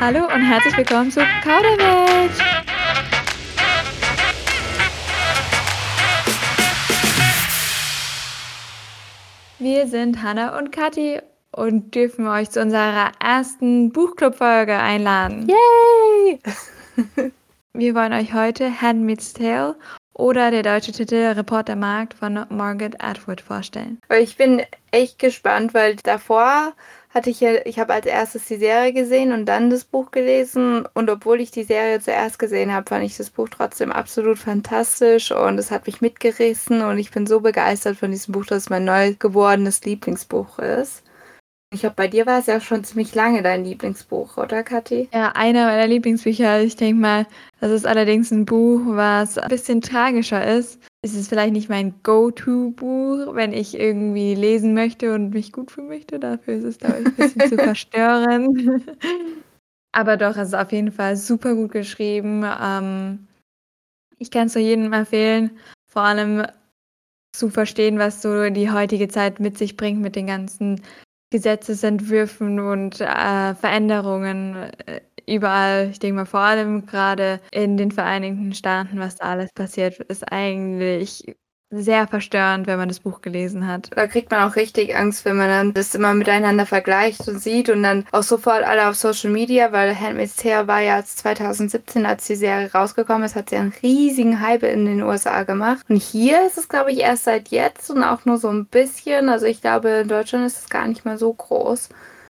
Hallo und herzlich willkommen zu Kauderwelsch. Wir sind Hanna und Kathi und dürfen euch zu unserer ersten Buchclub-Folge einladen. Yay! Wir wollen euch heute Handmaid's Tale oder der deutsche Titel Reportermarkt von Margaret Atwood vorstellen. Ich bin echt gespannt, weil davor hatte ich ja, ich habe als erstes die Serie gesehen und dann das Buch gelesen. Und obwohl ich die Serie zuerst gesehen habe, fand ich das Buch trotzdem absolut fantastisch und es hat mich mitgerissen und ich bin so begeistert von diesem Buch, dass es mein neu gewordenes Lieblingsbuch ist. Ich glaube, bei dir war es ja schon ziemlich lange dein Lieblingsbuch, oder Kathi? Ja, einer meiner Lieblingsbücher. Ich denke mal, das ist allerdings ein Buch, was ein bisschen tragischer ist. Es ist vielleicht nicht mein Go-To-Buch, wenn ich irgendwie lesen möchte und mich gut fühlen möchte. Dafür ist es, glaube ich, ein bisschen zu verstören. Aber doch, es ist auf jeden Fall super gut geschrieben. Ähm, ich kann es zu jedem empfehlen, vor allem zu verstehen, was so die heutige Zeit mit sich bringt, mit den ganzen Gesetzesentwürfen und äh, Veränderungen äh, überall. Ich denke mal, vor allem gerade in den Vereinigten Staaten, was da alles passiert, ist eigentlich sehr verstörend, wenn man das Buch gelesen hat. Da kriegt man auch richtig Angst, wenn man dann das immer miteinander vergleicht und sieht und dann auch sofort alle auf Social Media, weil Handmaid's Tale war ja 2017, als die Serie rausgekommen ist, hat sie einen riesigen Hype in den USA gemacht. Und hier ist es, glaube ich, erst seit jetzt und auch nur so ein bisschen. Also ich glaube, in Deutschland ist es gar nicht mehr so groß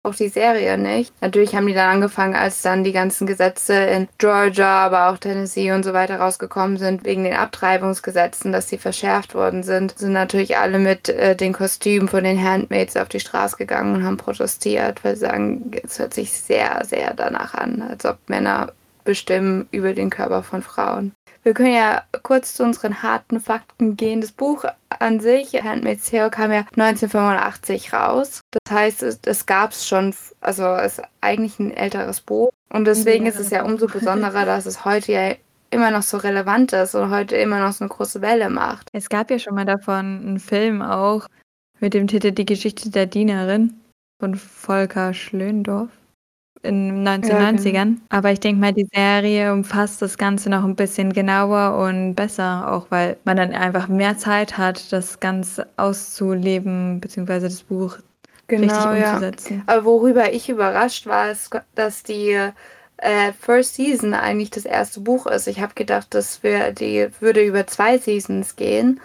auch die Serie nicht. Natürlich haben die dann angefangen, als dann die ganzen Gesetze in Georgia, aber auch Tennessee und so weiter rausgekommen sind, wegen den Abtreibungsgesetzen, dass sie verschärft worden sind, sind natürlich alle mit äh, den Kostümen von den Handmaids auf die Straße gegangen und haben protestiert, weil sie sagen, es hört sich sehr, sehr danach an, als ob Männer bestimmen über den Körper von Frauen. Wir können ja kurz zu unseren harten Fakten gehen. Das Buch an sich, Handmaid's Tale, kam ja 1985 raus. Das heißt, es, es gab es schon, also es ist eigentlich ein älteres Buch. Und deswegen ist es ja umso besonderer, dass es heute ja immer noch so relevant ist und heute immer noch so eine große Welle macht. Es gab ja schon mal davon einen Film auch mit dem Titel Die Geschichte der Dienerin von Volker Schlöndorff in den 1990ern. Ja, genau. Aber ich denke mal, die Serie umfasst das Ganze noch ein bisschen genauer und besser, auch weil man dann einfach mehr Zeit hat, das Ganze auszuleben, beziehungsweise das Buch genau, richtig umzusetzen. Ja. Aber worüber ich überrascht war, ist, dass die äh, First Season eigentlich das erste Buch ist. Ich habe gedacht, das wär, die würde über zwei Seasons gehen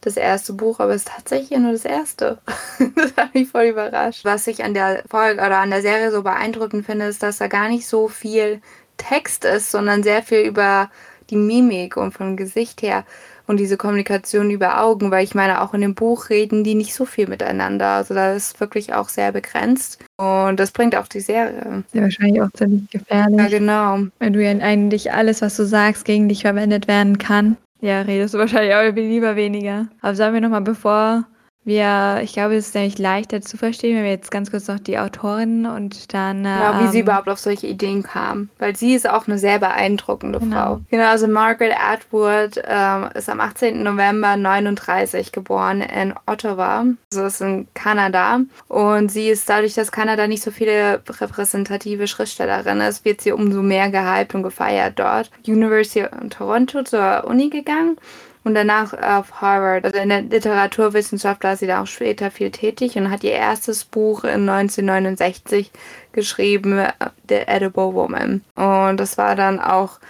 das erste Buch, aber es ist tatsächlich nur das erste. das hat mich voll überrascht. Was ich an der Folge oder an der Serie so beeindruckend finde, ist, dass da gar nicht so viel Text ist, sondern sehr viel über die Mimik und vom Gesicht her und diese Kommunikation über Augen, weil ich meine, auch in dem Buch reden die nicht so viel miteinander. Also da ist wirklich auch sehr begrenzt. Und das bringt auch die Serie. Sehr wahrscheinlich auch ziemlich gefährlich. Ja, genau. Wenn du ja eigentlich alles, was du sagst, gegen dich verwendet werden kann. Ja, redest du wahrscheinlich auch lieber weniger. Aber sagen wir nochmal, bevor wir, ich glaube, es ist nämlich leichter zu verstehen, wenn wir jetzt ganz kurz noch die Autorin und dann. Genau, ähm, wie sie ähm, überhaupt auf solche Ideen kam. Weil sie ist auch eine sehr beeindruckende genau. Frau. Genau, also Margaret Atwood ähm, ist am 18. November 39 geboren in Ottawa. Also ist in Kanada. Und sie ist dadurch, dass Kanada nicht so viele repräsentative Schriftstellerinnen ist, wird sie umso mehr gehypt und gefeiert dort. University of Toronto zur Uni gegangen und danach auf Harvard. Also in der Literaturwissenschaft war sie da auch später viel tätig und hat ihr erstes Buch in 1969 geschrieben, The Edible Woman. Und das war dann auch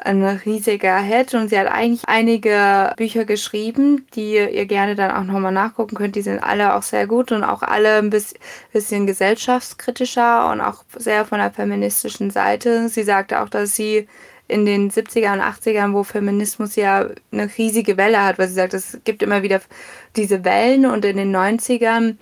ein riesiger Hit und sie hat eigentlich einige Bücher geschrieben, die ihr gerne dann auch nochmal nachgucken könnt. Die sind alle auch sehr gut und auch alle ein bisschen gesellschaftskritischer und auch sehr von der feministischen Seite. Sie sagte auch, dass sie in den 70er und 80ern, wo Feminismus ja eine riesige Welle hat, weil sie sagt, es gibt immer wieder diese Wellen und in den 90ern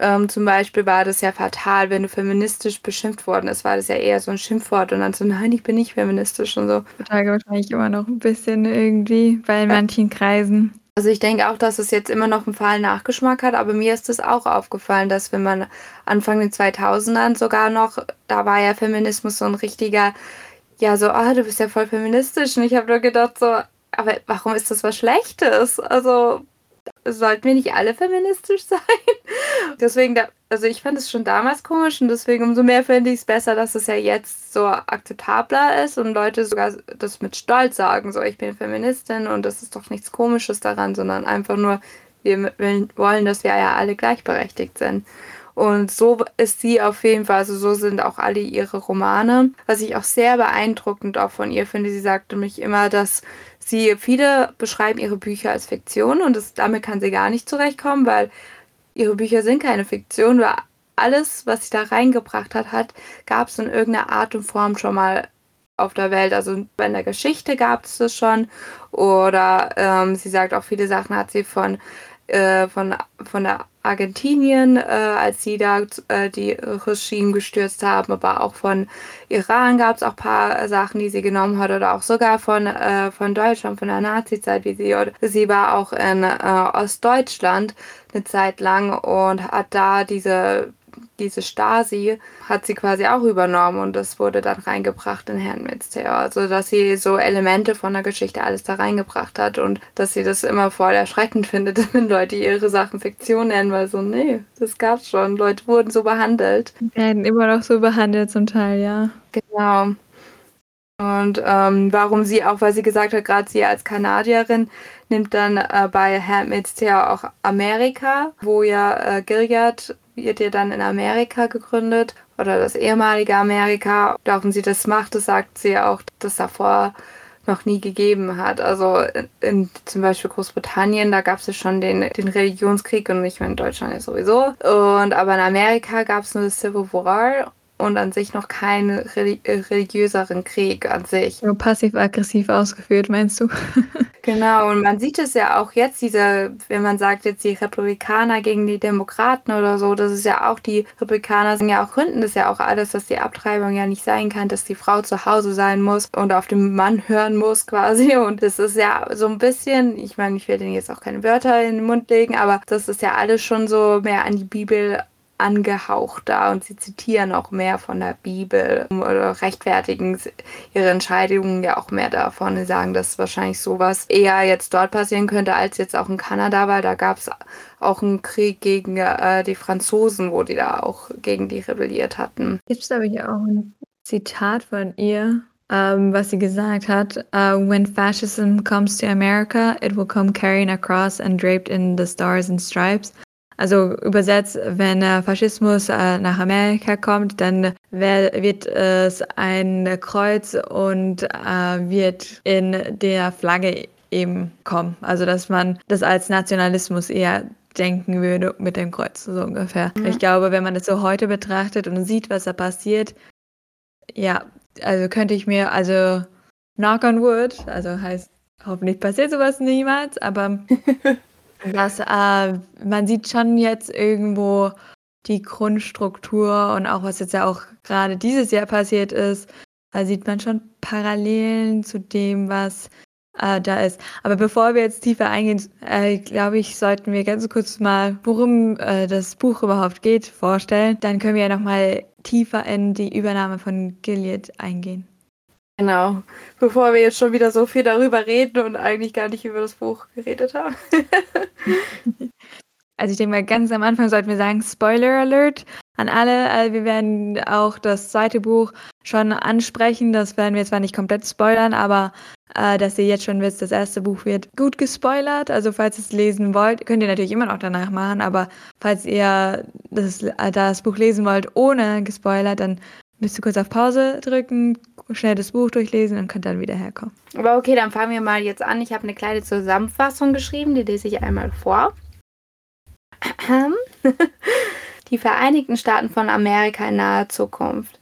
ähm, zum Beispiel war das ja fatal, wenn du feministisch beschimpft worden ist, war das ja eher so ein Schimpfwort und dann so, nein, ich bin nicht feministisch und so. Heutzutage wahrscheinlich immer noch ein bisschen irgendwie bei manchen Kreisen. Also ich denke auch, dass es jetzt immer noch einen fahlen Nachgeschmack hat, aber mir ist es auch aufgefallen, dass wenn man Anfang den 2000ern sogar noch, da war ja Feminismus so ein richtiger ja, so, ah, du bist ja voll feministisch. Und ich habe nur gedacht, so, aber warum ist das was Schlechtes? Also, sollten wir nicht alle feministisch sein? Deswegen, da, also ich fand es schon damals komisch und deswegen umso mehr finde ich es besser, dass es ja jetzt so akzeptabler ist und Leute sogar das mit Stolz sagen, so ich bin Feministin und das ist doch nichts Komisches daran, sondern einfach nur, wir wollen, dass wir ja alle gleichberechtigt sind. Und so ist sie auf jeden Fall, also so sind auch alle ihre Romane. Was ich auch sehr beeindruckend auch von ihr finde, sie sagte mich immer, dass sie, viele beschreiben ihre Bücher als Fiktion und das, damit kann sie gar nicht zurechtkommen, weil ihre Bücher sind keine Fiktion, weil alles, was sie da reingebracht hat, hat gab es in irgendeiner Art und Form schon mal auf der Welt. Also in der Geschichte gab es das schon. Oder ähm, sie sagt auch, viele Sachen hat sie von, äh, von, von der Argentinien, äh, als sie da äh, die Regime gestürzt haben, aber auch von Iran gab es auch ein paar Sachen, die sie genommen hat oder auch sogar von, äh, von Deutschland, von der Nazi-Zeit, wie sie, sie war auch in äh, Ostdeutschland eine Zeit lang und hat da diese diese Stasi hat sie quasi auch übernommen und das wurde dann reingebracht in Herrn Mitzter. Also, dass sie so Elemente von der Geschichte alles da reingebracht hat und dass sie das immer voll erschreckend findet, wenn Leute ihre Sachen Fiktion nennen, weil so, nee, das gab's schon. Leute wurden so behandelt. Werden immer noch so behandelt zum Teil, ja. Genau. Und ähm, warum sie auch, weil sie gesagt hat, gerade sie als Kanadierin nimmt dann äh, bei Handmaid's Tale auch Amerika, wo ja äh, Gilead wird ja dann in Amerika gegründet oder das ehemalige Amerika. Warum sie das macht, das sagt sie auch, dass davor noch nie gegeben hat. Also in, in zum Beispiel Großbritannien, da gab es ja schon den, den Religionskrieg und nicht mehr in Deutschland ja sowieso. Und aber in Amerika gab es nur das Civil War und an sich noch keinen religiöseren Krieg an sich. Nur passiv-aggressiv ausgeführt, meinst du? genau, und man sieht es ja auch jetzt, diese, wenn man sagt jetzt die Republikaner gegen die Demokraten oder so, das ist ja auch, die Republikaner sind ja auch gründen das ja auch alles, dass die Abtreibung ja nicht sein kann, dass die Frau zu Hause sein muss und auf den Mann hören muss quasi. Und das ist ja so ein bisschen, ich meine, ich will denen jetzt auch keine Wörter in den Mund legen, aber das ist ja alles schon so mehr an die Bibel angehaucht da und sie zitieren auch mehr von der Bibel oder rechtfertigen ihre Entscheidungen ja auch mehr davon. Sie sagen, dass wahrscheinlich sowas eher jetzt dort passieren könnte als jetzt auch in Kanada, weil da gab es auch einen Krieg gegen äh, die Franzosen, wo die da auch gegen die rebelliert hatten. Gibt es, glaube ich, auch ein Zitat von ihr, um, ähm, was sie gesagt hat, uh, when fascism comes to America, it will come carrying a cross and draped in the stars and stripes. Also übersetzt, wenn Faschismus äh, nach Amerika kommt, dann wird es ein Kreuz und äh, wird in der Flagge eben kommen. Also dass man das als Nationalismus eher denken würde mit dem Kreuz, so ungefähr. Mhm. Ich glaube, wenn man das so heute betrachtet und sieht, was da passiert, ja, also könnte ich mir, also knock on wood, also heißt, hoffentlich passiert sowas niemals, aber Das, äh, man sieht schon jetzt irgendwo die Grundstruktur und auch was jetzt ja auch gerade dieses Jahr passiert ist, da sieht man schon Parallelen zu dem, was äh, da ist. Aber bevor wir jetzt tiefer eingehen, äh, glaube ich, sollten wir ganz kurz mal, worum äh, das Buch überhaupt geht, vorstellen. Dann können wir ja nochmal tiefer in die Übernahme von Gilead eingehen. Genau, bevor wir jetzt schon wieder so viel darüber reden und eigentlich gar nicht über das Buch geredet haben. also ich denke mal, ganz am Anfang sollten wir sagen, Spoiler Alert an alle. Also wir werden auch das zweite Buch schon ansprechen. Das werden wir zwar nicht komplett spoilern, aber äh, dass ihr jetzt schon wisst, das erste Buch wird gut gespoilert. Also falls ihr es lesen wollt, könnt ihr natürlich immer noch danach machen, aber falls ihr das, äh, das Buch lesen wollt ohne gespoilert, dann müsst ihr kurz auf Pause drücken, schnell das Buch durchlesen und könnt dann wieder herkommen. Aber okay, dann fangen wir mal jetzt an. Ich habe eine kleine Zusammenfassung geschrieben, die lese ich einmal vor. Die Vereinigten Staaten von Amerika in naher Zukunft.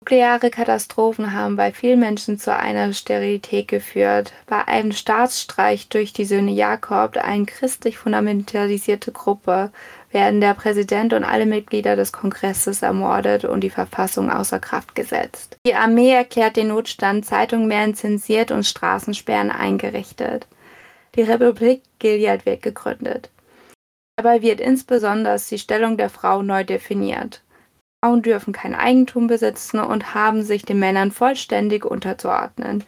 Nukleare Katastrophen haben bei vielen Menschen zu einer Sterilität geführt. Bei einem Staatsstreich durch die Söhne Jakob, eine christlich fundamentalisierte Gruppe, werden der Präsident und alle Mitglieder des Kongresses ermordet und die Verfassung außer Kraft gesetzt. Die Armee erklärt den Notstand, Zeitungen werden zensiert und Straßensperren eingerichtet. Die Republik Gilead wird gegründet. Dabei wird insbesondere die Stellung der Frau neu definiert. Frauen dürfen kein Eigentum besitzen und haben sich den Männern vollständig unterzuordnen.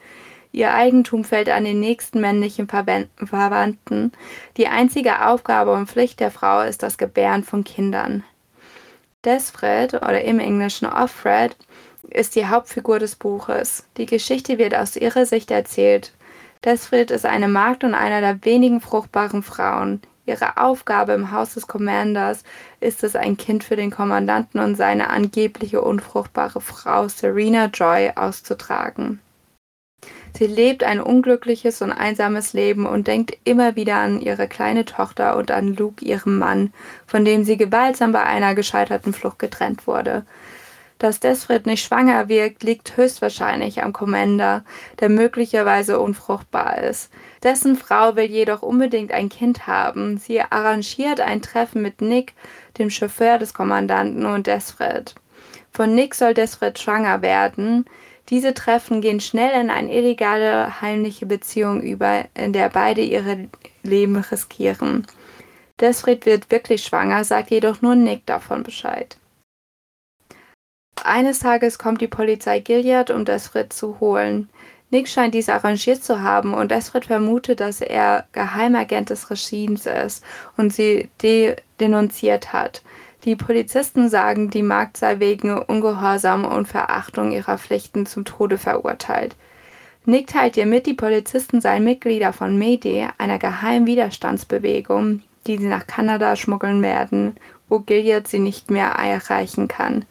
Ihr Eigentum fällt an den nächsten männlichen Verwandten. Die einzige Aufgabe und Pflicht der Frau ist das Gebären von Kindern. Desfred oder im Englischen Offred ist die Hauptfigur des Buches. Die Geschichte wird aus ihrer Sicht erzählt. Desfred ist eine Magd und einer der wenigen fruchtbaren Frauen. Ihre Aufgabe im Haus des Commanders ist es, ein Kind für den Kommandanten und seine angebliche unfruchtbare Frau Serena Joy auszutragen. Sie lebt ein unglückliches und einsames Leben und denkt immer wieder an ihre kleine Tochter und an Luke, ihrem Mann, von dem sie gewaltsam bei einer gescheiterten Flucht getrennt wurde. Dass Desfred nicht schwanger wirkt, liegt höchstwahrscheinlich am Commander, der möglicherweise unfruchtbar ist. Dessen Frau will jedoch unbedingt ein Kind haben. Sie arrangiert ein Treffen mit Nick, dem Chauffeur des Kommandanten, und Desfred. Von Nick soll Desfred schwanger werden. Diese Treffen gehen schnell in eine illegale, heimliche Beziehung über, in der beide ihre Leben riskieren. Desfred wird wirklich schwanger, sagt jedoch nur Nick davon Bescheid. Eines Tages kommt die Polizei Gilead, um Desfred zu holen. Nick scheint dies arrangiert zu haben und Desfred vermutet, dass er Geheimagent des Regimes ist und sie de denunziert hat. Die Polizisten sagen, die Magd sei wegen Ungehorsam und Verachtung ihrer Pflichten zum Tode verurteilt. Nick teilt ihr mit, die Polizisten seien Mitglieder von Mayday, einer geheimen Widerstandsbewegung, die sie nach Kanada schmuggeln werden, wo Gilead sie nicht mehr erreichen kann.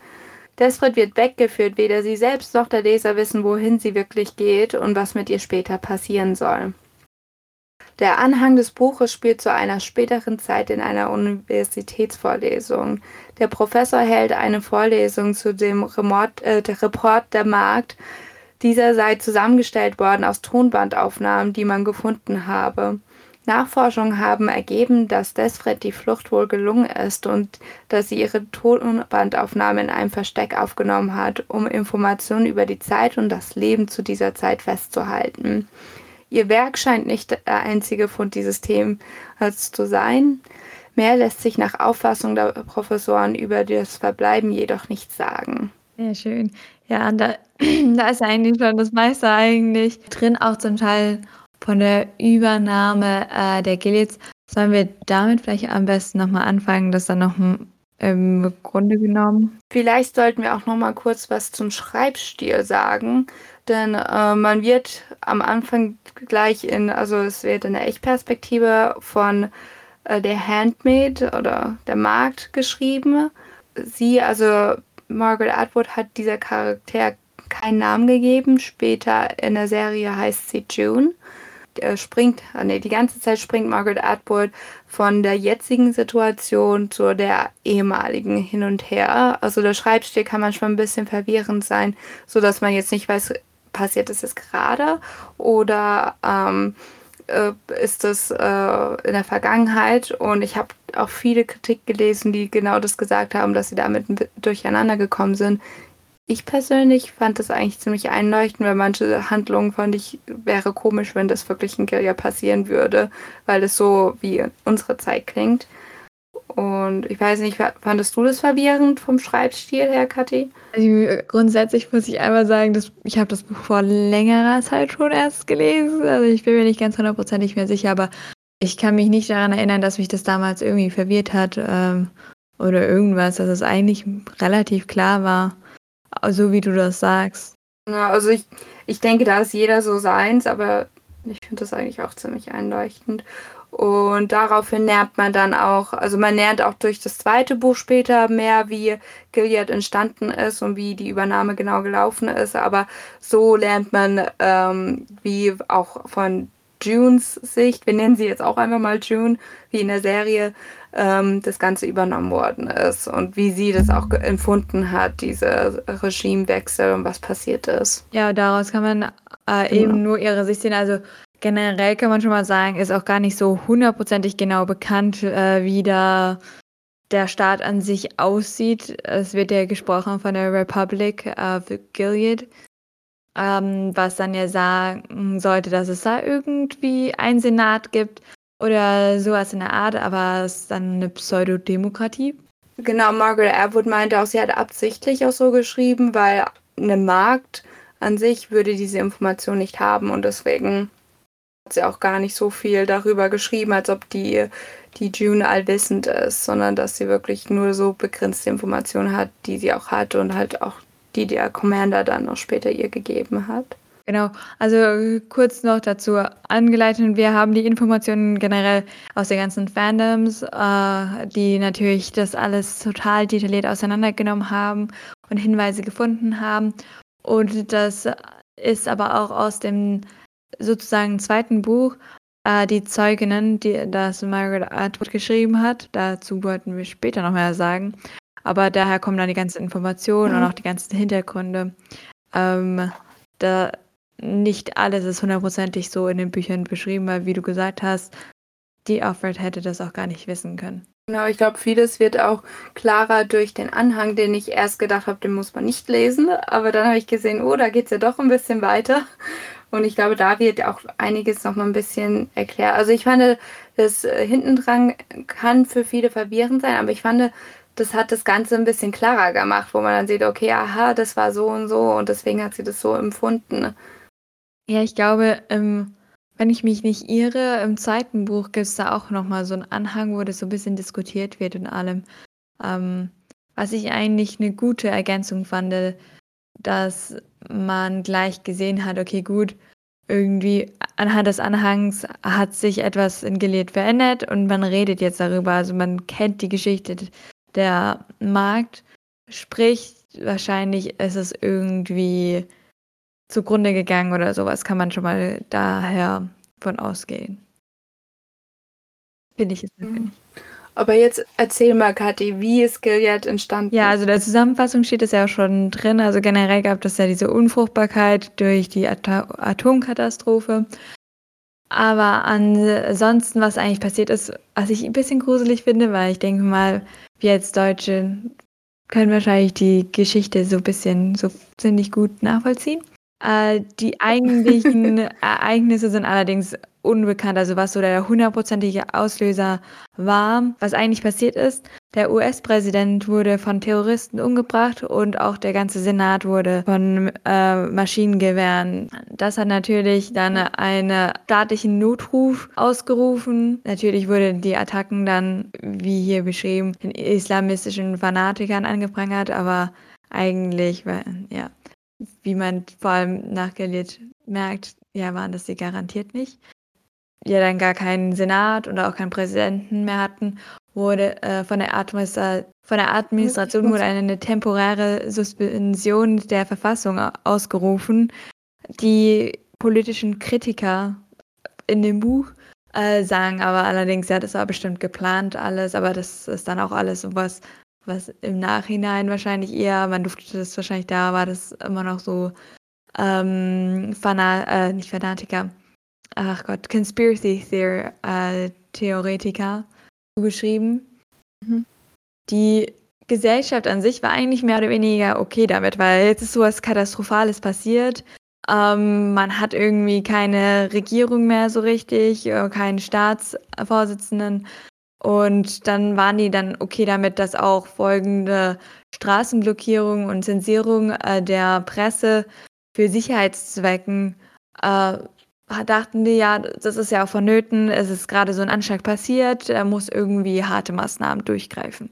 Desfred wird weggeführt, weder sie selbst noch der Leser wissen, wohin sie wirklich geht und was mit ihr später passieren soll. Der Anhang des Buches spielt zu einer späteren Zeit in einer Universitätsvorlesung. Der Professor hält eine Vorlesung zu dem Remort, äh, der Report der Markt. Dieser sei zusammengestellt worden aus Tonbandaufnahmen, die man gefunden habe. Nachforschungen haben ergeben, dass Desfred die Flucht wohl gelungen ist und dass sie ihre Tonbandaufnahme in einem Versteck aufgenommen hat, um Informationen über die Zeit und das Leben zu dieser Zeit festzuhalten. Ihr Werk scheint nicht der einzige Fund dieses Themas zu sein. Mehr lässt sich nach Auffassung der Professoren über das Verbleiben jedoch nicht sagen. Sehr schön. Ja, da, da ist eigentlich schon das meiste eigentlich drin, auch zum Teil von der Übernahme äh, der Gileads. Sollen wir damit vielleicht am besten nochmal anfangen, das dann noch im Grunde genommen? Vielleicht sollten wir auch nochmal kurz was zum Schreibstil sagen, denn äh, man wird am Anfang gleich in, also es wird in der Echtperspektive von äh, der Handmaid oder der Magd geschrieben. Sie, also Margaret Atwood, hat dieser Charakter keinen Namen gegeben. Später in der Serie heißt sie June äh, springt, ah, nee, die ganze Zeit springt Margaret Atwood von der jetzigen Situation zu der ehemaligen hin und her. Also der Schreibstil kann manchmal ein bisschen verwirrend sein, so dass man jetzt nicht weiß, passiert das jetzt gerade oder ähm, äh, ist das äh, in der Vergangenheit? Und ich habe auch viele Kritik gelesen, die genau das gesagt haben, dass sie damit durcheinander gekommen sind. Ich persönlich fand das eigentlich ziemlich einleuchtend, weil manche Handlungen fand ich, wäre komisch, wenn das wirklich in Guerilla passieren würde, weil es so wie unsere Zeit klingt. Und ich weiß nicht, fandest du das verwirrend vom Schreibstil her, Kathi? Also grundsätzlich muss ich einmal sagen, dass ich habe das Buch vor längerer Zeit schon erst gelesen. Also ich bin mir nicht ganz hundertprozentig mehr sicher, aber ich kann mich nicht daran erinnern, dass mich das damals irgendwie verwirrt hat ähm, oder irgendwas, dass es eigentlich relativ klar war so wie du das sagst. Ja, also ich, ich denke, da ist jeder so seins, aber ich finde das eigentlich auch ziemlich einleuchtend. Und daraufhin lernt man dann auch, also man lernt auch durch das zweite Buch später mehr, wie Gilead entstanden ist und wie die Übernahme genau gelaufen ist. Aber so lernt man, ähm, wie auch von Junes Sicht, wir nennen sie jetzt auch einfach mal June, wie in der Serie, ähm, das Ganze übernommen worden ist und wie sie das auch empfunden hat, dieser Regimewechsel und was passiert ist. Ja, daraus kann man äh, eben genau. nur ihre Sicht sehen. Also generell kann man schon mal sagen, ist auch gar nicht so hundertprozentig genau bekannt, äh, wie da der Staat an sich aussieht. Es wird ja gesprochen von der Republic of Gilead, ähm, was dann ja sagen sollte, dass es da irgendwie einen Senat gibt oder sowas in der Art, aber es ist dann eine Pseudodemokratie. Genau, Margaret Atwood meinte auch, sie hat absichtlich auch so geschrieben, weil eine Markt an sich würde diese Information nicht haben und deswegen hat sie auch gar nicht so viel darüber geschrieben, als ob die, die June allwissend ist, sondern dass sie wirklich nur so begrenzte Informationen hat, die sie auch hatte und halt auch die der Commander dann noch später ihr gegeben hat. Genau, also kurz noch dazu angeleitet. Wir haben die Informationen generell aus den ganzen Fandoms, äh, die natürlich das alles total detailliert auseinandergenommen haben und Hinweise gefunden haben. Und das ist aber auch aus dem sozusagen zweiten Buch, äh, die Zeuginnen, die das Margaret Atwood geschrieben hat. Dazu wollten wir später noch mehr sagen. Aber daher kommen dann die ganzen Informationen mhm. und auch die ganzen Hintergründe. Ähm, da nicht alles ist hundertprozentig so in den Büchern beschrieben, weil wie du gesagt hast, die Alfred hätte das auch gar nicht wissen können. Genau, ich glaube, vieles wird auch klarer durch den Anhang, den ich erst gedacht habe, den muss man nicht lesen. Aber dann habe ich gesehen, oh, da geht es ja doch ein bisschen weiter. Und ich glaube, da wird auch einiges nochmal ein bisschen erklärt. Also ich fand, das äh, hintendran kann für viele verwirrend sein, aber ich fand, das hat das Ganze ein bisschen klarer gemacht, wo man dann sieht, okay, aha, das war so und so und deswegen hat sie das so empfunden. Ja, ich glaube, ähm, wenn ich mich nicht irre, im zweiten Buch gibt es da auch nochmal so einen Anhang, wo das so ein bisschen diskutiert wird und allem. Ähm, was ich eigentlich eine gute Ergänzung fand, dass man gleich gesehen hat, okay, gut, irgendwie anhand des Anhangs hat sich etwas in Gilead verändert und man redet jetzt darüber. Also man kennt die Geschichte der Markt, sprich, wahrscheinlich ist es irgendwie zugrunde gegangen oder sowas, kann man schon mal daher von ausgehen. Finde ich es mhm. Aber jetzt erzähl mal, Kathi, wie ist Gilead entstanden? Ja, also der Zusammenfassung steht es ja auch schon drin. Also generell gab es ja diese Unfruchtbarkeit durch die At Atomkatastrophe. Aber ansonsten, was eigentlich passiert ist, was ich ein bisschen gruselig finde, weil ich denke mal, wir als Deutsche können wahrscheinlich die Geschichte so ein bisschen so ziemlich gut nachvollziehen. Äh, die eigentlichen Ereignisse sind allerdings unbekannt, also was so der hundertprozentige Auslöser war. Was eigentlich passiert ist, der US-Präsident wurde von Terroristen umgebracht und auch der ganze Senat wurde von äh, Maschinengewehren. Das hat natürlich dann einen staatlichen Notruf ausgerufen. Natürlich wurden die Attacken dann, wie hier beschrieben, den islamistischen Fanatikern angeprangert, aber eigentlich, ja, wie man vor allem nachgeliert merkt, ja, waren das sie garantiert nicht. Ja, dann gar keinen Senat und auch keinen Präsidenten mehr hatten, wurde äh, von, der von der Administration wurde eine temporäre Suspension der Verfassung ausgerufen. Die politischen Kritiker in dem Buch äh, sagen aber allerdings, ja, das war bestimmt geplant alles, aber das ist dann auch alles sowas, was im Nachhinein wahrscheinlich eher, man durfte das wahrscheinlich da, war das immer noch so ähm, Fana äh, nicht Fanatiker, ach Gott, Conspiracy Theor äh, Theoretiker zugeschrieben. Mhm. Die Gesellschaft an sich war eigentlich mehr oder weniger okay damit, weil jetzt ist sowas Katastrophales passiert. Ähm, man hat irgendwie keine Regierung mehr so richtig, äh, keinen Staatsvorsitzenden. Und dann waren die dann okay damit, dass auch folgende Straßenblockierung und Zensierung äh, der Presse für Sicherheitszwecken äh, dachten die ja, das ist ja auch vonnöten, es ist gerade so ein Anschlag passiert, er muss irgendwie harte Maßnahmen durchgreifen.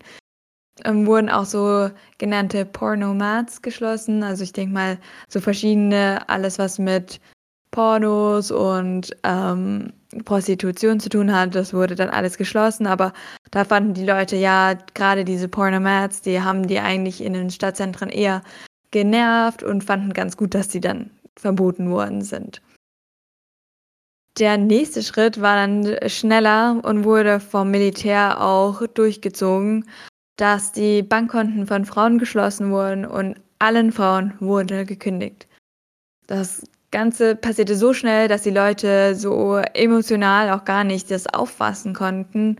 Ähm, wurden auch so genannte Pornomats geschlossen, also ich denke mal so verschiedene, alles was mit Pornos und ähm, Prostitution zu tun hat. Das wurde dann alles geschlossen, aber da fanden die Leute ja gerade diese Pornomats, die haben die eigentlich in den Stadtzentren eher genervt und fanden ganz gut, dass die dann verboten worden sind. Der nächste Schritt war dann schneller und wurde vom Militär auch durchgezogen, dass die Bankkonten von Frauen geschlossen wurden und allen Frauen wurde gekündigt. Das Ganze passierte so schnell, dass die Leute so emotional auch gar nicht das auffassen konnten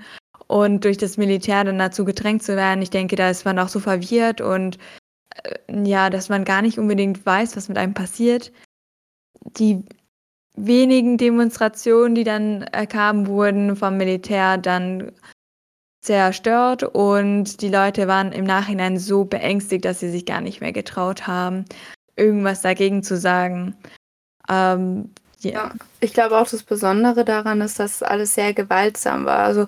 und durch das Militär dann dazu gedrängt zu werden. Ich denke, da ist man auch so verwirrt und äh, ja, dass man gar nicht unbedingt weiß, was mit einem passiert. Die wenigen Demonstrationen, die dann äh, kamen, wurden vom Militär dann zerstört und die Leute waren im Nachhinein so beängstigt, dass sie sich gar nicht mehr getraut haben, irgendwas dagegen zu sagen. Ähm, Ja. ja. ich glaube auch das Besondere daran ist, dass alles sehr gewaltsam war. Also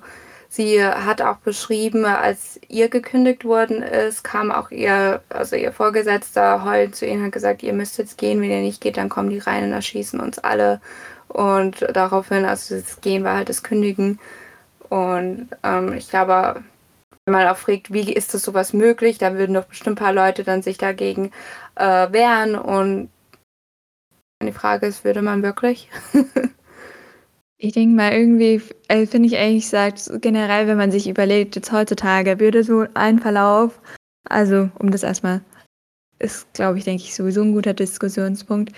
sie hat auch beschrieben, als ihr gekündigt worden ist, kam auch ihr, also ihr Vorgesetzter heulend zu ihnen, hat gesagt, ihr müsst jetzt gehen, wenn ihr nicht geht, dann kommen die rein und erschießen uns alle. Und daraufhin, also das Gehen war halt das Kündigen. Und ähm, ich glaube, wenn man auch fragt, wie ist das sowas möglich, dann würden doch bestimmt ein paar Leute dann sich dagegen äh, wehren. Und die Frage ist, würde man wirklich? ich denke mal, irgendwie, äh, finde ich eigentlich, sagt generell, wenn man sich überlegt, jetzt heutzutage würde so ein Verlauf, also um das erstmal, ist, glaube ich, denke ich, sowieso ein guter Diskussionspunkt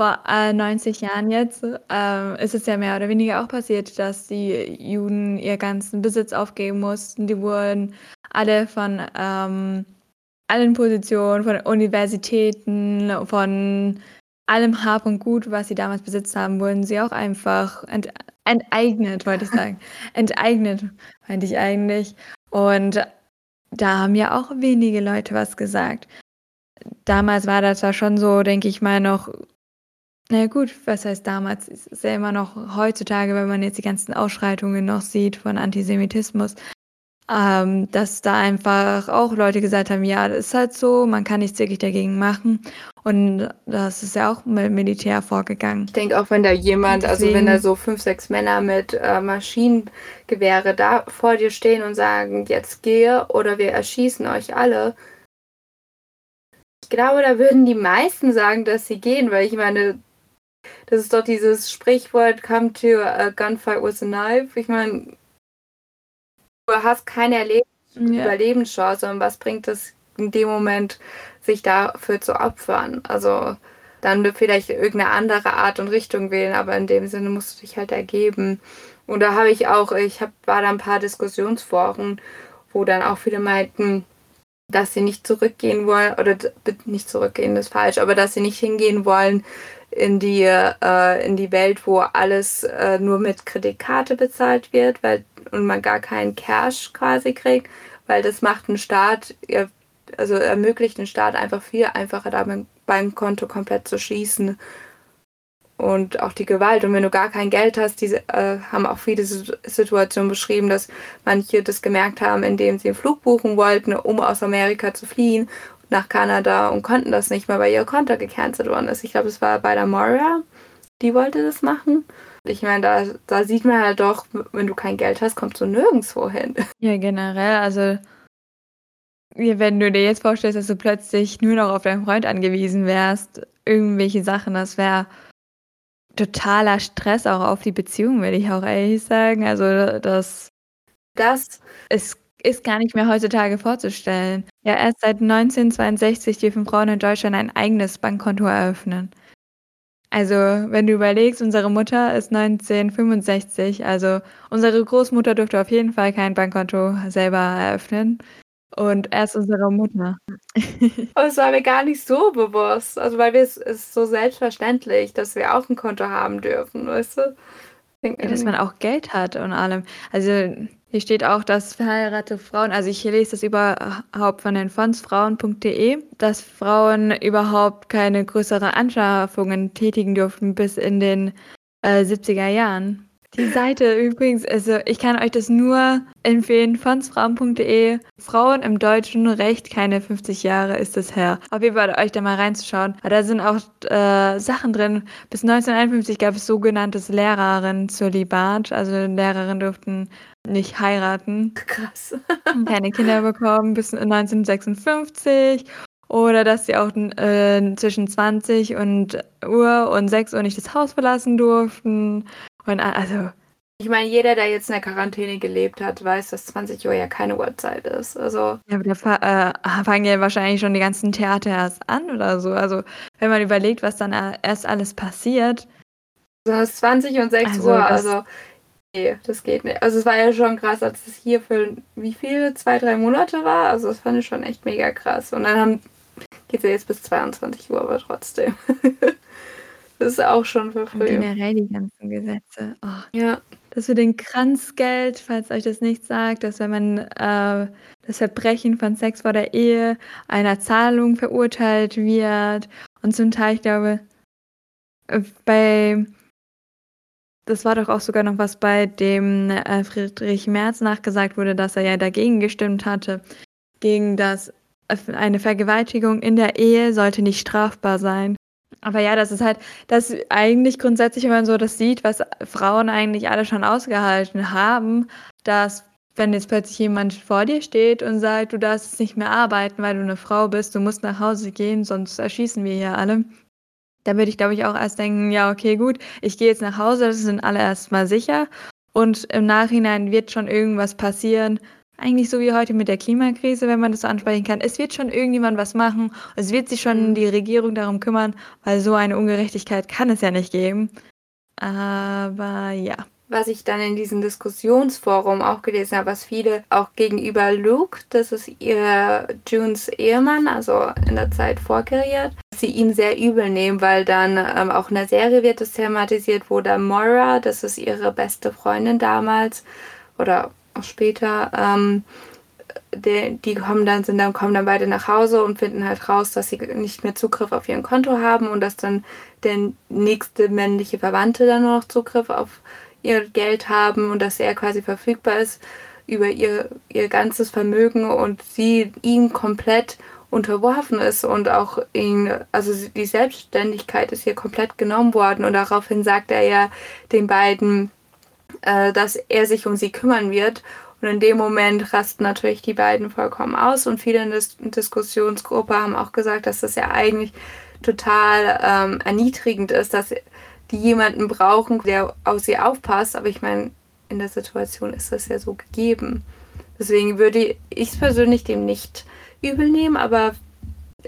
vor äh, 90 Jahren jetzt äh, ist es ja mehr oder weniger auch passiert, dass die Juden ihr ganzen Besitz aufgeben mussten. Die wurden alle von ähm, allen Positionen, von Universitäten, von allem Hab und Gut, was sie damals besitzt haben, wurden sie auch einfach ent enteignet, wollte ich sagen. enteignet, meinte ich eigentlich. Und da haben ja auch wenige Leute was gesagt. Damals war das ja schon so, denke ich mal, noch na gut, was heißt damals? Ist ja immer noch heutzutage, wenn man jetzt die ganzen Ausschreitungen noch sieht von Antisemitismus, ähm, dass da einfach auch Leute gesagt haben, ja, das ist halt so, man kann nichts wirklich dagegen machen. Und das ist ja auch mit Militär vorgegangen. Ich denke auch, wenn da jemand, Deswegen, also wenn da so fünf, sechs Männer mit äh, Maschinengewehre da vor dir stehen und sagen, jetzt gehe oder wir erschießen euch alle. Ich glaube, da würden die meisten sagen, dass sie gehen, weil ich meine, das ist doch dieses Sprichwort, come to a gunfight with a knife. Ich meine, du hast keine Erleb ja. Überlebenschance und was bringt es in dem Moment, sich dafür zu opfern? Also dann vielleicht irgendeine andere Art und Richtung wählen, aber in dem Sinne musst du dich halt ergeben. Und da habe ich auch, ich hab, war da ein paar Diskussionsforen, wo dann auch viele meinten, dass sie nicht zurückgehen wollen, oder nicht zurückgehen ist falsch, aber dass sie nicht hingehen wollen in die, äh, in die Welt, wo alles äh, nur mit Kreditkarte bezahlt wird weil, und man gar keinen Cash quasi kriegt, weil das macht einen Staat, also ermöglicht den Staat einfach viel einfacher, da beim Konto komplett zu schließen. Und auch die Gewalt. Und wenn du gar kein Geld hast, diese äh, haben auch viele Situationen beschrieben, dass manche das gemerkt haben, indem sie einen Flug buchen wollten, um aus Amerika zu fliehen nach Kanada und konnten das nicht mehr, weil ihr Konto gecancelt worden ist. Ich glaube, es war bei der Moria, die wollte das machen. Ich meine, da, da sieht man halt doch, wenn du kein Geld hast, kommst du nirgendwo hin. Ja, generell, also wenn du dir jetzt vorstellst, dass du plötzlich nur noch auf deinen Freund angewiesen wärst, irgendwelche Sachen, das wäre totaler Stress auch auf die Beziehung, würde ich auch ehrlich sagen. Also das, das ist ist gar nicht mehr heutzutage vorzustellen. Ja, erst seit 1962 dürfen Frauen in Deutschland ein eigenes Bankkonto eröffnen. Also, wenn du überlegst, unsere Mutter ist 1965, also unsere Großmutter durfte auf jeden Fall kein Bankkonto selber eröffnen. Und erst unsere Mutter. Aber es war mir gar nicht so bewusst. Also, weil wir es ist so selbstverständlich, dass wir auch ein Konto haben dürfen, weißt du? Ja, dass man auch Geld hat und allem. Also, hier steht auch, dass verheiratete Frauen, also ich lese das überhaupt von den Fondsfrauen.de, dass Frauen überhaupt keine größeren Anschaffungen tätigen durften bis in den äh, 70er Jahren. Die Seite übrigens, also ich kann euch das nur empfehlen, fondsfrauen.de. Frauen im deutschen Recht, keine 50 Jahre ist es her. Auf jeden Fall euch da mal reinzuschauen. Aber da sind auch äh, Sachen drin. Bis 1951 gab es sogenanntes Lehrerinnen-Zölibat. Also Lehrerinnen durften nicht heiraten. Krass. keine Kinder bekommen bis 1956 oder dass sie auch äh, zwischen 20 und Uhr und 6 Uhr nicht das Haus verlassen durften. Und also. Ich meine, jeder, der jetzt in der Quarantäne gelebt hat, weiß, dass 20 Uhr ja keine Uhrzeit ist. Also. Ja, aber da äh, fangen ja wahrscheinlich schon die ganzen Theater erst an oder so. Also, wenn man überlegt, was dann erst alles passiert. Du hast 20 und 6 also, Uhr, also. Nee, das geht nicht. Also es war ja schon krass, als es hier für wie viele? Zwei, drei Monate war. Also das fand ich schon echt mega krass. Und dann geht es ja jetzt bis 22 Uhr, aber trotzdem. Das ist auch schon für früh. generell die ganzen Gesetze. Oh. Ja. Das für den Kranzgeld, falls euch das nicht sagt, dass wenn man äh, das Verbrechen von Sex vor der Ehe einer Zahlung verurteilt wird und zum Teil, ich glaube, bei das war doch auch sogar noch was bei dem äh, Friedrich Merz nachgesagt wurde, dass er ja dagegen gestimmt hatte, gegen das äh, eine Vergewaltigung in der Ehe sollte nicht strafbar sein. Aber ja, das ist halt, das eigentlich grundsätzlich, wenn man so das sieht, was Frauen eigentlich alle schon ausgehalten haben, dass wenn jetzt plötzlich jemand vor dir steht und sagt, du darfst nicht mehr arbeiten, weil du eine Frau bist, du musst nach Hause gehen, sonst erschießen wir hier alle. Da würde ich, glaube ich, auch erst denken, ja, okay, gut, ich gehe jetzt nach Hause, das sind alle erstmal sicher. Und im Nachhinein wird schon irgendwas passieren. Eigentlich so wie heute mit der Klimakrise, wenn man das so ansprechen kann. Es wird schon irgendjemand was machen. Es wird sich schon mhm. die Regierung darum kümmern, weil so eine Ungerechtigkeit kann es ja nicht geben. Aber ja was ich dann in diesem Diskussionsforum auch gelesen habe, was viele auch gegenüber Luke, das ist ihr Junes Ehemann, also in der Zeit vorkreiert, sie ihn sehr übel nehmen, weil dann ähm, auch in der Serie wird das thematisiert, wo da Moira, das ist ihre beste Freundin damals oder auch später, ähm, die, die kommen dann, sind dann, kommen dann beide nach Hause und finden halt raus, dass sie nicht mehr Zugriff auf ihren Konto haben und dass dann der nächste männliche Verwandte dann nur noch Zugriff auf ihr Geld haben und dass er quasi verfügbar ist über ihr, ihr ganzes Vermögen und sie ihm komplett unterworfen ist und auch ihn, also die Selbstständigkeit ist ihr komplett genommen worden und daraufhin sagt er ja den beiden, äh, dass er sich um sie kümmern wird und in dem Moment rasten natürlich die beiden vollkommen aus und viele in der Diskussionsgruppe haben auch gesagt, dass das ja eigentlich total ähm, erniedrigend ist, dass die jemanden brauchen, der auf sie aufpasst. Aber ich meine, in der Situation ist das ja so gegeben. Deswegen würde ich es persönlich dem nicht übel nehmen, aber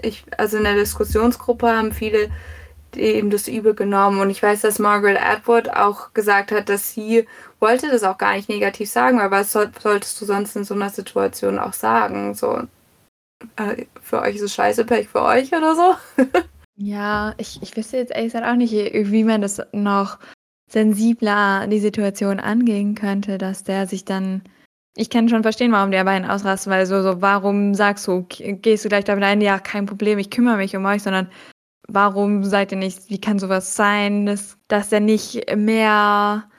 ich, also in der Diskussionsgruppe haben viele eben das übel genommen. Und ich weiß, dass Margaret Atwood auch gesagt hat, dass sie wollte das auch gar nicht negativ sagen, aber was soll, solltest du sonst in so einer Situation auch sagen? So, äh, für euch ist es scheiße, Pech für euch oder so. Ja, ich, ich wüsste jetzt ehrlich gesagt auch nicht, wie man das noch sensibler die Situation angehen könnte, dass der sich dann. Ich kann schon verstehen, warum der Bein ausrastet, weil so, so, warum sagst du, gehst du gleich damit ein, ja, kein Problem, ich kümmere mich um euch, sondern warum seid ihr nicht, wie kann sowas sein, dass, dass er nicht mehr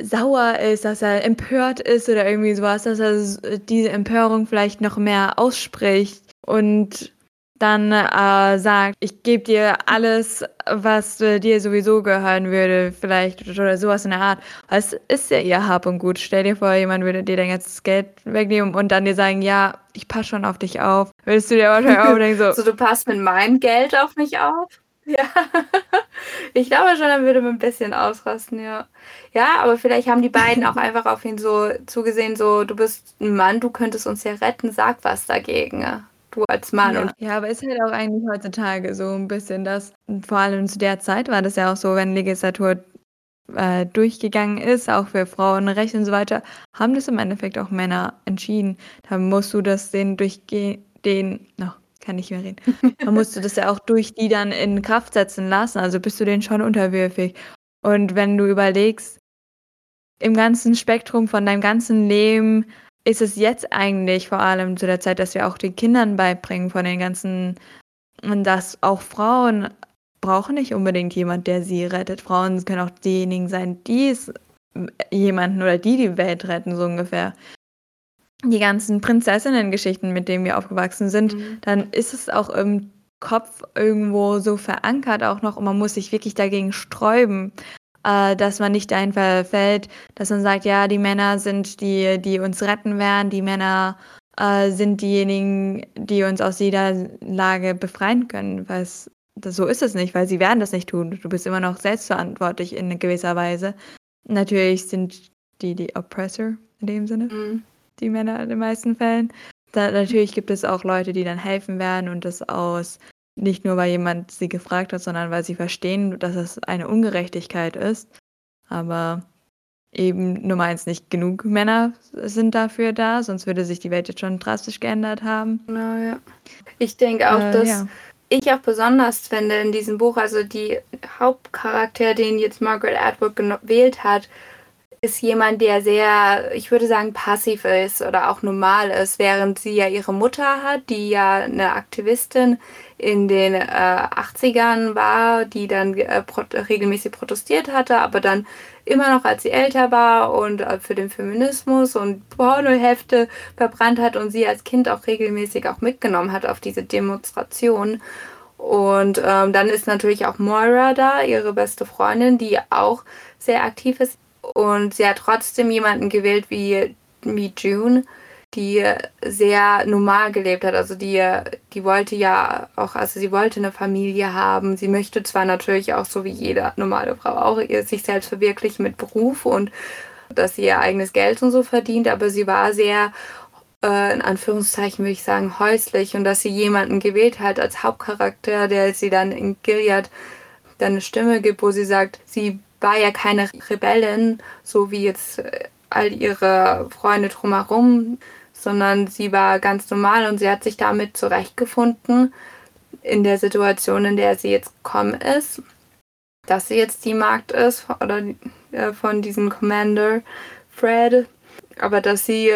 sauer ist, dass er empört ist oder irgendwie sowas, dass er diese Empörung vielleicht noch mehr ausspricht? Und dann äh, sagt, ich gebe dir alles, was äh, dir sowieso gehören würde, vielleicht oder sowas in der Art. Es ist ja ihr Hab und Gut. Stell dir vor, jemand würde dir dein ganzes Geld wegnehmen und dann dir sagen, ja, ich passe schon auf dich auf. Würdest du dir wahrscheinlich auch denken, so. so, du passt mit meinem Geld auf mich auf? Ja, ich glaube schon, er würde mir ein bisschen ausrasten, ja. Ja, aber vielleicht haben die beiden auch einfach auf ihn so zugesehen, so, du bist ein Mann, du könntest uns ja retten, sag was dagegen. Ja du als Mann. Ja. ja, aber ist halt auch eigentlich heutzutage so ein bisschen das, vor allem zu der Zeit war das ja auch so, wenn Legislatur äh, durchgegangen ist, auch für Frauenrecht und so weiter, haben das im Endeffekt auch Männer entschieden. Da musst du das den durchgehen, den, noch kann nicht mehr reden. Da musst du das ja auch durch die dann in Kraft setzen lassen. Also bist du denen schon unterwürfig. Und wenn du überlegst, im ganzen Spektrum von deinem ganzen Leben, ist es jetzt eigentlich vor allem zu der Zeit, dass wir auch den Kindern beibringen von den ganzen, und dass auch Frauen brauchen nicht unbedingt jemand, der sie rettet. Frauen können auch diejenigen sein, die es jemanden oder die die Welt retten, so ungefähr. Die ganzen Prinzessinnen-Geschichten, mit denen wir aufgewachsen sind, mhm. dann ist es auch im Kopf irgendwo so verankert auch noch und man muss sich wirklich dagegen sträuben äh, dass man nicht dahin verfällt, dass man sagt, ja, die Männer sind die, die uns retten werden, die Männer äh, sind diejenigen, die uns aus jeder Lage befreien können, weil so ist es nicht, weil sie werden das nicht tun. Du bist immer noch selbstverantwortlich in gewisser Weise. Natürlich sind die die Oppressor in dem Sinne, mhm. die Männer in den meisten Fällen. Da, natürlich gibt es auch Leute, die dann helfen werden und das aus nicht nur, weil jemand sie gefragt hat, sondern weil sie verstehen, dass es eine Ungerechtigkeit ist. Aber eben Nummer eins nicht genug Männer sind dafür da, sonst würde sich die Welt jetzt schon drastisch geändert haben. Genau, ja. Ich denke auch, äh, dass ja. ich auch besonders finde in diesem Buch, also die Hauptcharakter, den jetzt Margaret Atwood gewählt hat, ist jemand, der sehr, ich würde sagen, passiv ist oder auch normal ist, während sie ja ihre Mutter hat, die ja eine Aktivistin in den äh, 80ern war, die dann äh, pro regelmäßig protestiert hatte, aber dann immer noch, als sie älter war und äh, für den Feminismus und Pornohefte verbrannt hat und sie als Kind auch regelmäßig auch mitgenommen hat auf diese Demonstration. Und ähm, dann ist natürlich auch Moira da, ihre beste Freundin, die auch sehr aktiv ist und sie hat trotzdem jemanden gewählt wie, wie June, die sehr normal gelebt hat. Also die, die wollte ja auch, also sie wollte eine Familie haben. Sie möchte zwar natürlich auch so wie jede normale Frau auch sich selbst verwirklichen mit Beruf und dass sie ihr eigenes Geld und so verdient, aber sie war sehr äh, in Anführungszeichen würde ich sagen, häuslich und dass sie jemanden gewählt hat als Hauptcharakter, der sie dann in Gilead dann eine Stimme gibt, wo sie sagt, sie war ja keine Rebellin, so wie jetzt äh, all ihre Freunde drumherum, sondern sie war ganz normal und sie hat sich damit zurechtgefunden in der Situation, in der sie jetzt gekommen ist, dass sie jetzt die Magd ist oder äh, von diesem Commander Fred, aber dass sie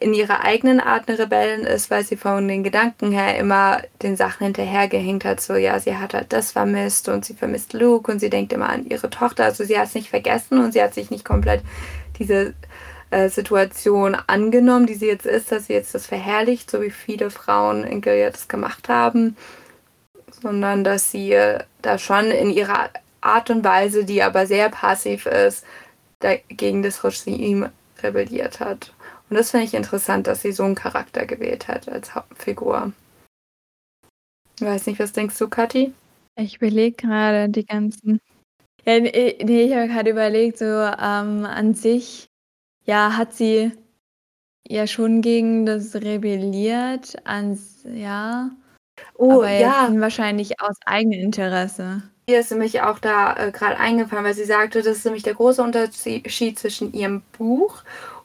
in ihrer eigenen Art eine Rebellin ist, weil sie von den Gedanken her immer den Sachen hinterhergehängt hat. So, ja, sie hat halt das vermisst und sie vermisst Luke und sie denkt immer an ihre Tochter. Also sie hat es nicht vergessen und sie hat sich nicht komplett diese äh, Situation angenommen, die sie jetzt ist, dass sie jetzt das verherrlicht, so wie viele Frauen in Gilead das gemacht haben, sondern dass sie äh, da schon in ihrer Art und Weise, die aber sehr passiv ist, dagegen das Regime rebelliert hat. Und das finde ich interessant, dass sie so einen Charakter gewählt hat als Hauptfigur. Ich weiß nicht, was denkst du, Kathi? Ich überlege gerade die ganzen. Ja, nee, ich habe gerade überlegt, so ähm, an sich, ja, hat sie ja schon gegen das rebelliert, ans, ja. Oh, aber ja. wahrscheinlich aus eigenem Interesse. Hier ist nämlich auch da äh, gerade eingefallen, weil sie sagte, das ist nämlich der große Unterschied zwischen ihrem Buch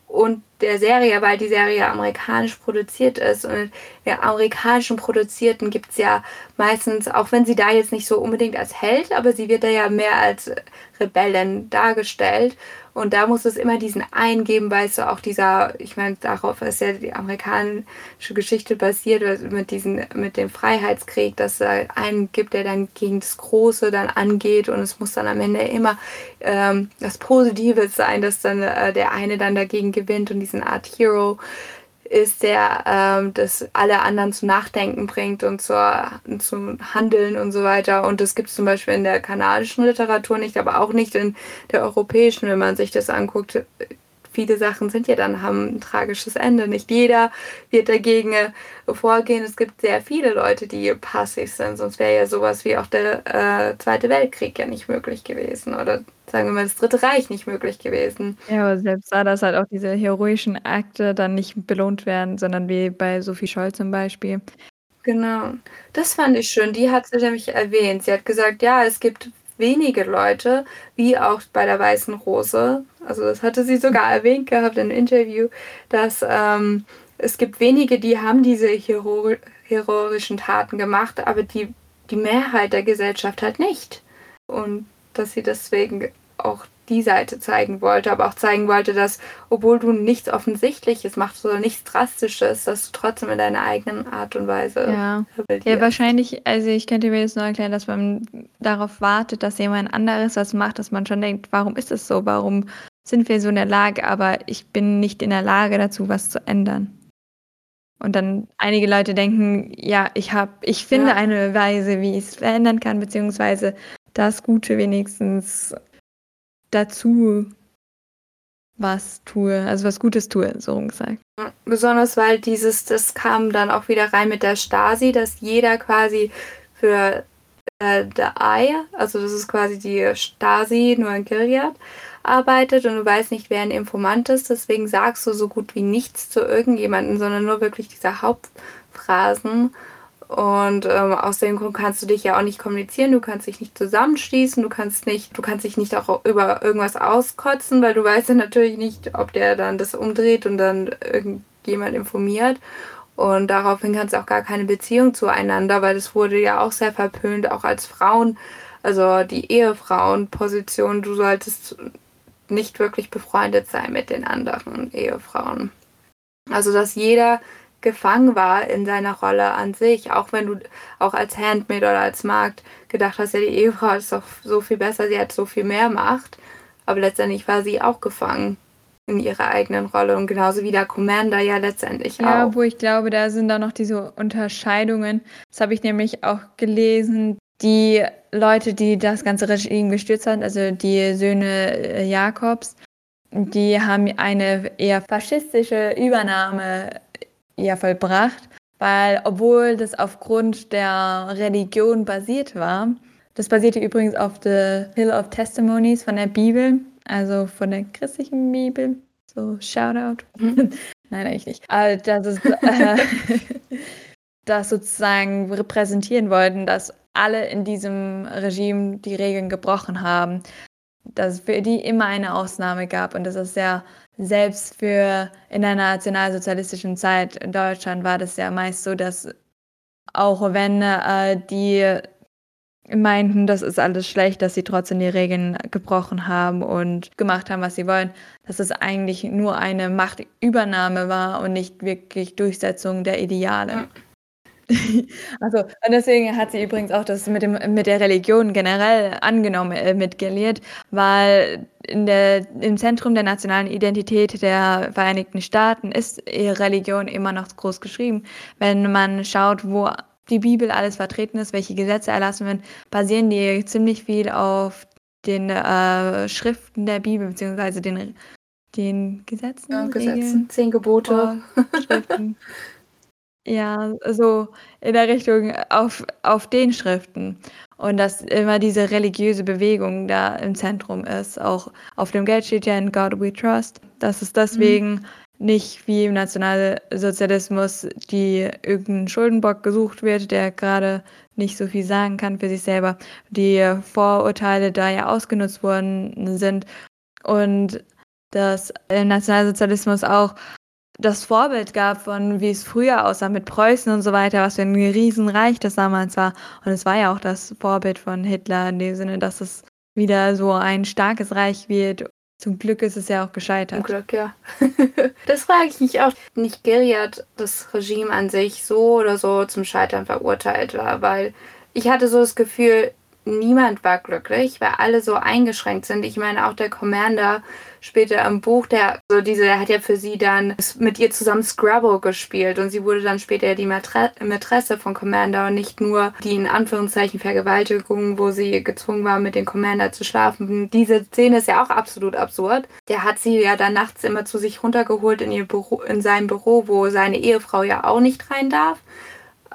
und der Serie, weil die Serie amerikanisch produziert ist. Und der amerikanischen Produzierten gibt es ja meistens, auch wenn sie da jetzt nicht so unbedingt als Held, aber sie wird da ja mehr als Rebellen dargestellt. Und da muss es immer diesen einen geben, weil es so auch dieser, ich meine, darauf ist ja die amerikanische Geschichte basiert, mit, diesen, mit dem Freiheitskrieg, dass es einen gibt, der dann gegen das Große dann angeht und es muss dann am Ende immer ähm, das Positive sein, dass dann äh, der eine dann dagegen gewinnt und diesen Art Hero ist, der ähm, das alle anderen zu Nachdenken bringt und zur, zum Handeln und so weiter. Und das gibt es zum Beispiel in der kanadischen Literatur nicht, aber auch nicht in der europäischen, wenn man sich das anguckt. Viele Sachen sind ja dann, haben ein tragisches Ende. Nicht jeder wird dagegen äh, vorgehen. Es gibt sehr viele Leute, die passiv sind, sonst wäre ja sowas wie auch der äh, Zweite Weltkrieg ja nicht möglich gewesen oder sagen wir mal, das Dritte Reich nicht möglich gewesen. Ja, aber selbst da, dass halt auch diese heroischen Akte dann nicht belohnt werden, sondern wie bei Sophie Scholl zum Beispiel. Genau. Das fand ich schön. Die hat sie nämlich erwähnt. Sie hat gesagt, ja, es gibt wenige Leute, wie auch bei der Weißen Rose. Also das hatte sie sogar erwähnt gehabt in einem Interview, dass ähm, es gibt wenige, die haben diese hero heroischen Taten gemacht, aber die, die Mehrheit der Gesellschaft halt nicht. Und dass sie deswegen auch die Seite zeigen wollte, aber auch zeigen wollte, dass obwohl du nichts Offensichtliches machst oder nichts Drastisches, dass du trotzdem in deiner eigenen Art und Weise. Ja, ja wahrscheinlich, also ich könnte mir das nur erklären, dass man darauf wartet, dass jemand anderes was macht, dass man schon denkt, warum ist es so, warum sind wir so in der Lage, aber ich bin nicht in der Lage dazu, was zu ändern. Und dann einige Leute denken, ja, ich habe, ich finde ja. eine Weise, wie ich es verändern kann, beziehungsweise das Gute wenigstens dazu was tue, also was Gutes tue, so gesagt. Besonders weil dieses, das kam dann auch wieder rein mit der Stasi, dass jeder quasi für äh, der Ei, also das ist quasi die Stasi nur in Gilead, arbeitet und du weißt nicht, wer ein Informant ist, deswegen sagst du so gut wie nichts zu irgendjemandem, sondern nur wirklich diese Hauptphrasen und ähm, aus dem Grund kannst du dich ja auch nicht kommunizieren, du kannst dich nicht zusammenschließen, du kannst nicht, du kannst dich nicht auch über irgendwas auskotzen, weil du weißt ja natürlich nicht, ob der dann das umdreht und dann irgendjemand informiert. Und daraufhin kannst du auch gar keine Beziehung zueinander, weil das wurde ja auch sehr verpönt, auch als Frauen, also die Ehefrauenposition, du solltest nicht wirklich befreundet sein mit den anderen Ehefrauen. Also dass jeder gefangen war in seiner Rolle an sich, auch wenn du auch als Handmaid oder als Magd gedacht hast, ja, die Ehefrau ist doch so viel besser, sie hat so viel mehr Macht, aber letztendlich war sie auch gefangen in ihrer eigenen Rolle und genauso wie der Commander ja letztendlich auch. Ja, wo ich glaube, da sind da noch diese Unterscheidungen. Das habe ich nämlich auch gelesen. Die Leute, die das ganze Regime gestürzt haben, also die Söhne äh, Jakobs, die haben eine eher faschistische Übernahme ja vollbracht, weil obwohl das aufgrund der Religion basiert war, das basierte übrigens auf The Hill of Testimonies von der Bibel, also von der christlichen Bibel. So, Shoutout. Mhm. Nein, eigentlich nicht. Aber das ist, äh, das sozusagen repräsentieren wollten, dass alle in diesem Regime die Regeln gebrochen haben. Dass es für die immer eine Ausnahme gab und das ist ja selbst für in der nationalsozialistischen Zeit in Deutschland war das ja meist so, dass auch wenn äh, die meinten, das ist alles schlecht, dass sie trotzdem die Regeln gebrochen haben und gemacht haben, was sie wollen, dass es eigentlich nur eine Machtübernahme war und nicht wirklich Durchsetzung der Ideale. Also, und deswegen hat sie übrigens auch das mit, dem, mit der Religion generell angenommen, äh, mitgelehrt, weil in der, im Zentrum der nationalen Identität der Vereinigten Staaten ist Religion immer noch groß geschrieben. Wenn man schaut, wo die Bibel alles vertreten ist, welche Gesetze erlassen werden, basieren die ziemlich viel auf den äh, Schriften der Bibel, beziehungsweise den, den Gesetzen. Ja, Gesetzen, zehn Gebote. Schriften. ja, so in der Richtung auf, auf den Schriften. Und dass immer diese religiöse Bewegung da im Zentrum ist. Auch auf dem Geld steht ja in God We Trust. Dass es deswegen mhm nicht wie im Nationalsozialismus, die irgendein Schuldenbock gesucht wird, der gerade nicht so viel sagen kann für sich selber, die Vorurteile da ja ausgenutzt worden sind und dass im Nationalsozialismus auch das Vorbild gab von wie es früher aussah mit Preußen und so weiter, was für ein Riesenreich das damals war. Und es war ja auch das Vorbild von Hitler in dem Sinne, dass es wieder so ein starkes Reich wird zum Glück ist es ja auch gescheitert. Zum Glück, ja. das frage ich mich auch. Nicht Gilead, das Regime an sich, so oder so zum Scheitern verurteilt war, weil ich hatte so das Gefühl, niemand war glücklich, weil alle so eingeschränkt sind. Ich meine, auch der Commander später im Buch, der so diese, der hat ja für sie dann mit ihr zusammen Scrabble gespielt und sie wurde dann später die Mätresse von Commander und nicht nur die in Anführungszeichen Vergewaltigung, wo sie gezwungen war, mit dem Commander zu schlafen. Diese Szene ist ja auch absolut absurd. Der hat sie ja dann nachts immer zu sich runtergeholt in ihr Büro, in sein Büro, wo seine Ehefrau ja auch nicht rein darf.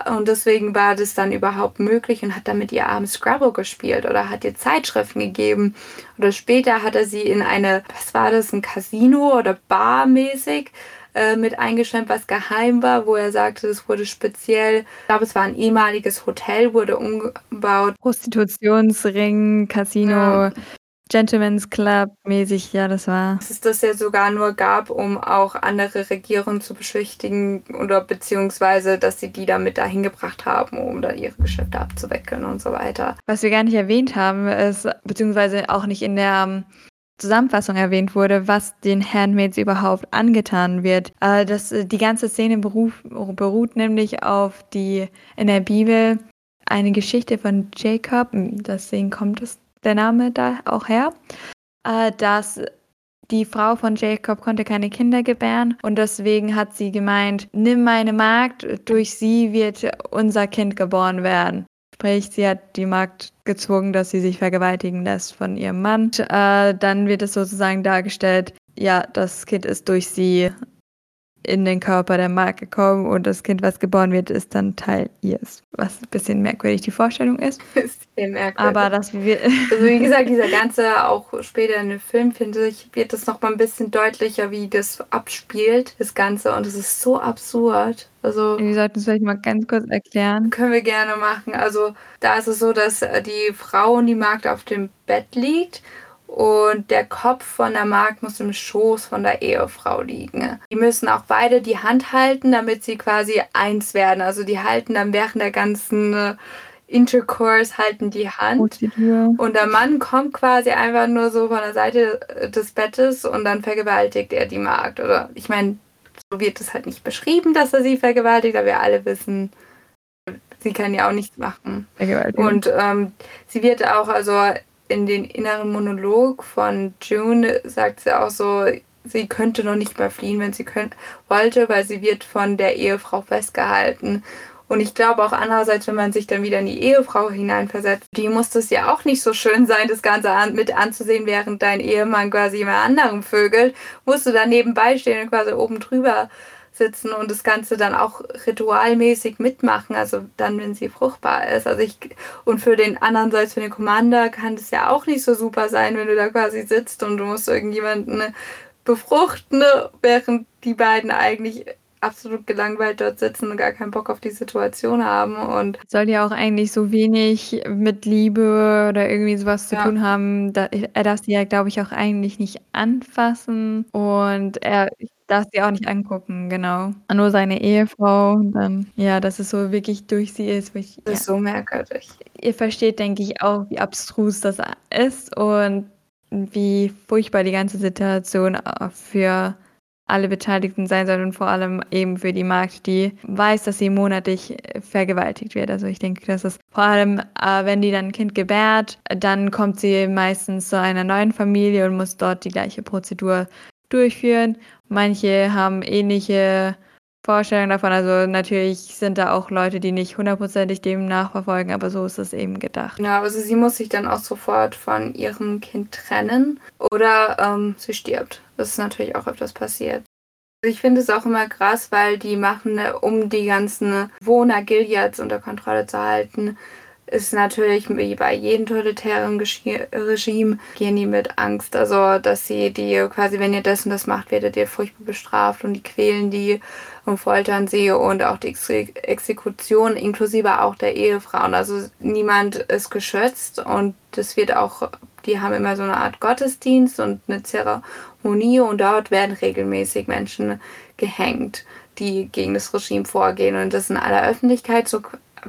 Und deswegen war das dann überhaupt möglich und hat dann mit ihr abends Scrabble gespielt oder hat ihr Zeitschriften gegeben. Oder später hat er sie in eine, was war das, ein Casino oder Bar mäßig äh, mit eingeschränkt, was geheim war, wo er sagte, es wurde speziell, ich glaube, es war ein ehemaliges Hotel, wurde umgebaut. Prostitutionsring, Casino, ja. Gentleman's Club mäßig, ja, das war. Dass es das ja sogar nur gab, um auch andere Regierungen zu beschwichtigen oder beziehungsweise, dass sie die damit dahin gebracht haben, um da ihre Geschäfte abzuwickeln und so weiter. Was wir gar nicht erwähnt haben, ist, beziehungsweise auch nicht in der ähm, Zusammenfassung erwähnt wurde, was den Handmaids überhaupt angetan wird. Äh, das, äh, die ganze Szene beruf, beruht nämlich auf die in der Bibel eine Geschichte von Jacob, deswegen kommt es der Name da auch her, äh, dass die Frau von Jacob konnte keine Kinder gebären und deswegen hat sie gemeint, nimm meine Magd, durch sie wird unser Kind geboren werden. Sprich, sie hat die Magd gezwungen, dass sie sich vergewaltigen lässt von ihrem Mann. Äh, dann wird es sozusagen dargestellt, ja, das Kind ist durch sie in den Körper der Magd gekommen und das Kind, was geboren wird, ist dann Teil ihres. Was ein bisschen merkwürdig die Vorstellung ist. Bisschen merkwürdig. Aber das wir Also wie gesagt, dieser ganze, auch später in dem Film, finde ich, wird das nochmal ein bisschen deutlicher, wie das abspielt, das Ganze. Und es ist so absurd. Also, wir sollten es vielleicht mal ganz kurz erklären. Können wir gerne machen. Also da ist es so, dass die Frau und die Magd auf dem Bett liegt und der Kopf von der Magd muss im Schoß von der Ehefrau liegen. Die müssen auch beide die Hand halten, damit sie quasi eins werden. Also die halten dann während der ganzen Intercourse halten die Hand. Und der Mann kommt quasi einfach nur so von der Seite des Bettes und dann vergewaltigt er die Magd. Oder ich meine, so wird es halt nicht beschrieben, dass er sie vergewaltigt, aber wir alle wissen, sie kann ja auch nichts machen. Und ähm, sie wird auch, also in den inneren Monolog von June sagt sie auch so, sie könnte noch nicht mal fliehen, wenn sie könnt, wollte, weil sie wird von der Ehefrau festgehalten. Und ich glaube auch andererseits, wenn man sich dann wieder in die Ehefrau hineinversetzt, die muss es ja auch nicht so schön sein, das Ganze an, mit anzusehen, während dein Ehemann quasi immer anderen vögelt, musst du da nebenbei stehen und quasi oben drüber sitzen und das Ganze dann auch ritualmäßig mitmachen, also dann, wenn sie fruchtbar ist. Also ich, und für den anderen, sei es für den Commander, kann das ja auch nicht so super sein, wenn du da quasi sitzt und du musst irgendjemanden befruchten, während die beiden eigentlich absolut gelangweilt dort sitzen und gar keinen Bock auf die Situation haben. Und soll ja auch eigentlich so wenig mit Liebe oder irgendwie sowas zu ja. tun haben. Da, er darf sie ja, glaube ich, auch eigentlich nicht anfassen und er darf sie auch nicht angucken, genau. Nur seine Ehefrau und dann, ja, dass es so wirklich durch sie ist. Ich, das ist ja. so merkwürdig. Ihr versteht, denke ich, auch, wie abstrus das ist und wie furchtbar die ganze Situation für alle Beteiligten sein soll und vor allem eben für die Magd, die weiß, dass sie monatlich vergewaltigt wird. Also ich denke, dass es vor allem, äh, wenn die dann ein Kind gebärt, dann kommt sie meistens zu einer neuen Familie und muss dort die gleiche Prozedur durchführen. Manche haben ähnliche Vorstellungen davon. Also natürlich sind da auch Leute, die nicht hundertprozentig dem nachverfolgen, aber so ist es eben gedacht. Ja, also sie muss sich dann auch sofort von ihrem Kind trennen oder ähm, sie stirbt. Das ist natürlich auch öfters passiert. Also ich finde es auch immer krass, weil die machen, um die ganzen Wohner Gileads unter Kontrolle zu halten, ist natürlich wie bei jedem totalitären Regime, gehen die mit Angst. Also, dass sie die quasi, wenn ihr das und das macht, werdet ihr furchtbar bestraft und die quälen die und foltern sie und auch die Exekution inklusive auch der Ehefrauen. Also niemand ist geschützt und das wird auch, die haben immer so eine Art Gottesdienst und eine Zeremonie und dort werden regelmäßig Menschen gehängt, die gegen das Regime vorgehen und das in aller Öffentlichkeit so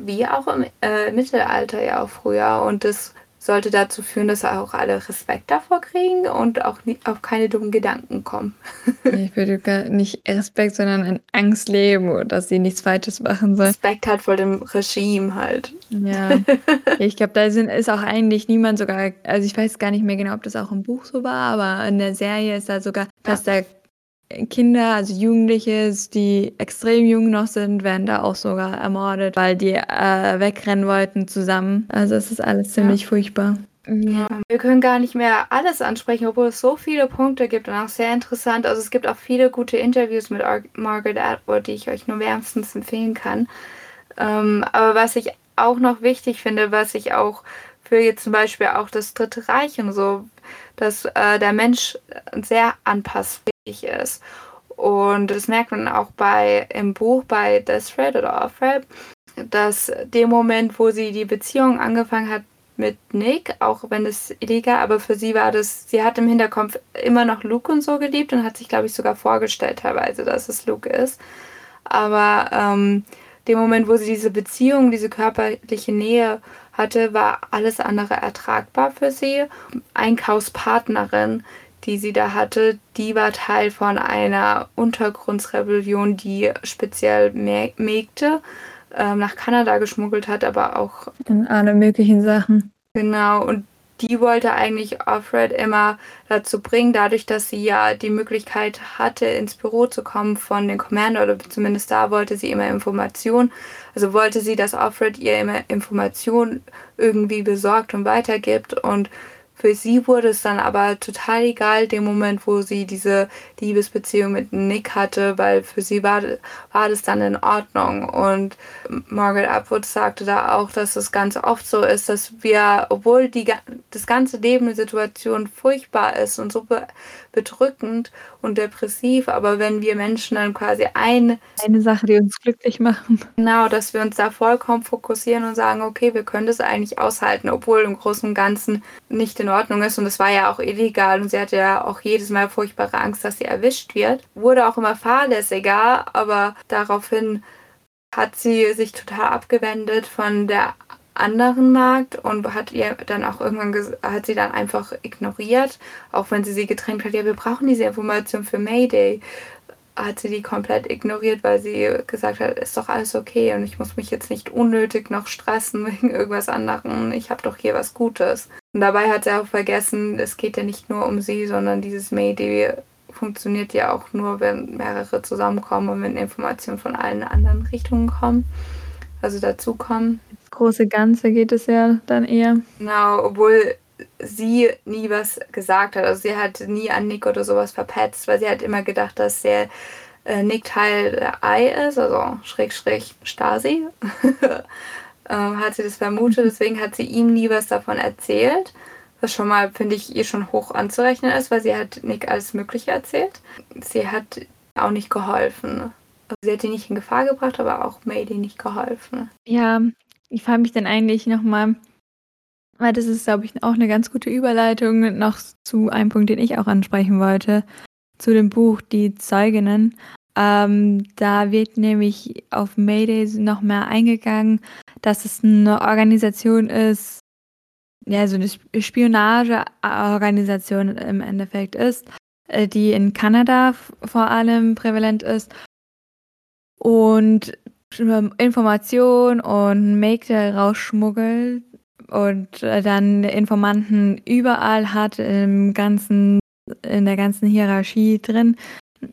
wie auch im äh, Mittelalter ja auch früher. Und das sollte dazu führen, dass auch alle Respekt davor kriegen und auch nie, auf keine dummen Gedanken kommen. ich würde gar nicht Respekt, sondern in Angst leben, dass sie nichts Falsches machen sollen. Respekt halt vor dem Regime halt. Ja, ich glaube, da sind, ist auch eigentlich niemand sogar, also ich weiß gar nicht mehr genau, ob das auch im Buch so war, aber in der Serie ist da sogar, dass ja. da Kinder, also Jugendliche, die extrem jung noch sind, werden da auch sogar ermordet, weil die äh, wegrennen wollten zusammen. Also es ist alles ziemlich ja. furchtbar. Ja. Wir können gar nicht mehr alles ansprechen, obwohl es so viele Punkte gibt und auch sehr interessant. Also es gibt auch viele gute Interviews mit Ar Margaret Atwood, die ich euch nur wärmstens empfehlen kann. Ähm, aber was ich auch noch wichtig finde, was ich auch für jetzt zum Beispiel auch das Dritte Reich und so, dass äh, der Mensch sehr anpassbar ist. Und das merkt man auch bei im Buch bei Desperate oder Offred, dass dem Moment, wo sie die Beziehung angefangen hat mit Nick, auch wenn es illegal, aber für sie war das, sie hat im Hinterkopf immer noch Luke und so geliebt und hat sich, glaube ich, sogar vorgestellt teilweise, dass es Luke ist. Aber ähm, dem Moment, wo sie diese Beziehung, diese körperliche Nähe hatte, war alles andere ertragbar für sie. Einkaufspartnerin, die sie da hatte, die war Teil von einer Untergrundsrebellion, die speziell Mägde äh, nach Kanada geschmuggelt hat, aber auch in alle möglichen Sachen. Genau, und die wollte eigentlich Offred immer dazu bringen, dadurch, dass sie ja die Möglichkeit hatte, ins Büro zu kommen von den Commander, oder zumindest da wollte sie immer Informationen. Also wollte sie, dass Offred ihr immer Informationen irgendwie besorgt und weitergibt und für sie wurde es dann aber total egal, dem Moment, wo sie diese Liebesbeziehung mit Nick hatte, weil für sie war, war das dann in Ordnung. Und Margaret Atwood sagte da auch, dass es ganz oft so ist, dass wir, obwohl die, das ganze Leben eine Situation furchtbar ist und so bedrückend und depressiv, aber wenn wir Menschen dann quasi ein, eine Sache, die uns glücklich machen. Genau, dass wir uns da vollkommen fokussieren und sagen, okay, wir können das eigentlich aushalten, obwohl im Großen und Ganzen nicht in Ordnung ist und es war ja auch illegal und sie hatte ja auch jedes Mal furchtbare Angst, dass sie erwischt wird. Wurde auch immer fahrlässiger, aber daraufhin hat sie sich total abgewendet von der anderen Markt und hat ihr dann auch irgendwann hat sie dann einfach ignoriert, auch wenn sie sie getrennt hat. Ja, wir brauchen diese Information für Mayday. Hat sie die komplett ignoriert, weil sie gesagt hat, ist doch alles okay und ich muss mich jetzt nicht unnötig noch stressen wegen irgendwas anderem. Ich habe doch hier was Gutes. Und dabei hat sie auch vergessen, es geht ja nicht nur um sie, sondern dieses Mayday funktioniert ja auch nur, wenn mehrere zusammenkommen und wenn Informationen von allen anderen Richtungen kommen, also dazukommen. Große Ganze geht es ja dann eher. Genau, obwohl sie nie was gesagt hat. Also sie hat nie an Nick oder sowas verpetzt, weil sie hat immer gedacht, dass der äh, Nick Teil der Ei ist, also schräg schräg Stasi. ähm, hat sie das vermutet, deswegen hat sie ihm nie was davon erzählt. Was schon mal, finde ich, ihr schon hoch anzurechnen ist, weil sie hat Nick alles Mögliche erzählt. Sie hat auch nicht geholfen. Also sie hat ihn nicht in Gefahr gebracht, aber auch Mayday nicht geholfen. Ja, ich frage mich dann eigentlich nochmal, weil das ist, glaube ich, auch eine ganz gute Überleitung noch zu einem Punkt, den ich auch ansprechen wollte, zu dem Buch Die Zeuginnen. Ähm, da wird nämlich auf Mayday noch mehr eingegangen, dass es eine Organisation ist, ja, so eine Spionageorganisation im Endeffekt ist, äh, die in Kanada vor allem prävalent ist und Informationen und Mägde rausschmuggelt und äh, dann Informanten überall hat im ganzen, in der ganzen Hierarchie drin,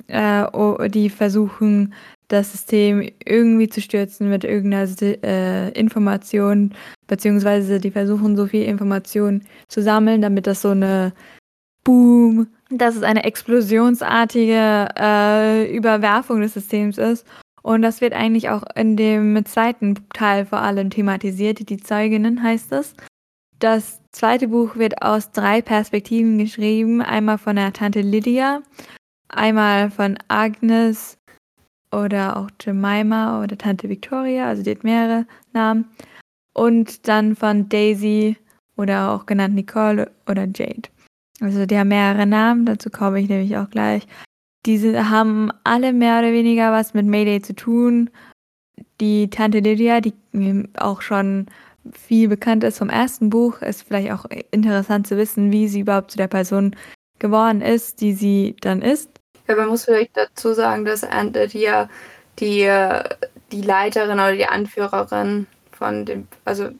äh, die versuchen, das System irgendwie zu stürzen mit irgendeiner äh, Information, beziehungsweise die versuchen so viel Information zu sammeln, damit das so eine Boom, dass es eine explosionsartige äh, Überwerfung des Systems ist. Und das wird eigentlich auch in dem zweiten Teil vor allem thematisiert. Die Zeuginnen heißt es. Das zweite Buch wird aus drei Perspektiven geschrieben. Einmal von der Tante Lydia, einmal von Agnes oder auch Jemima oder Tante Victoria, also die hat mehrere Namen. Und dann von Daisy oder auch genannt Nicole oder Jade. Also die haben mehrere Namen, dazu komme ich nämlich auch gleich. Diese haben alle mehr oder weniger was mit Mayday zu tun. Die Tante Lydia, die auch schon viel bekannt ist vom ersten Buch, ist vielleicht auch interessant zu wissen, wie sie überhaupt zu der Person geworden ist, die sie dann ist. Ja, man muss vielleicht dazu sagen, dass Aunt Lydia die, die Leiterin oder die Anführerin von dem, also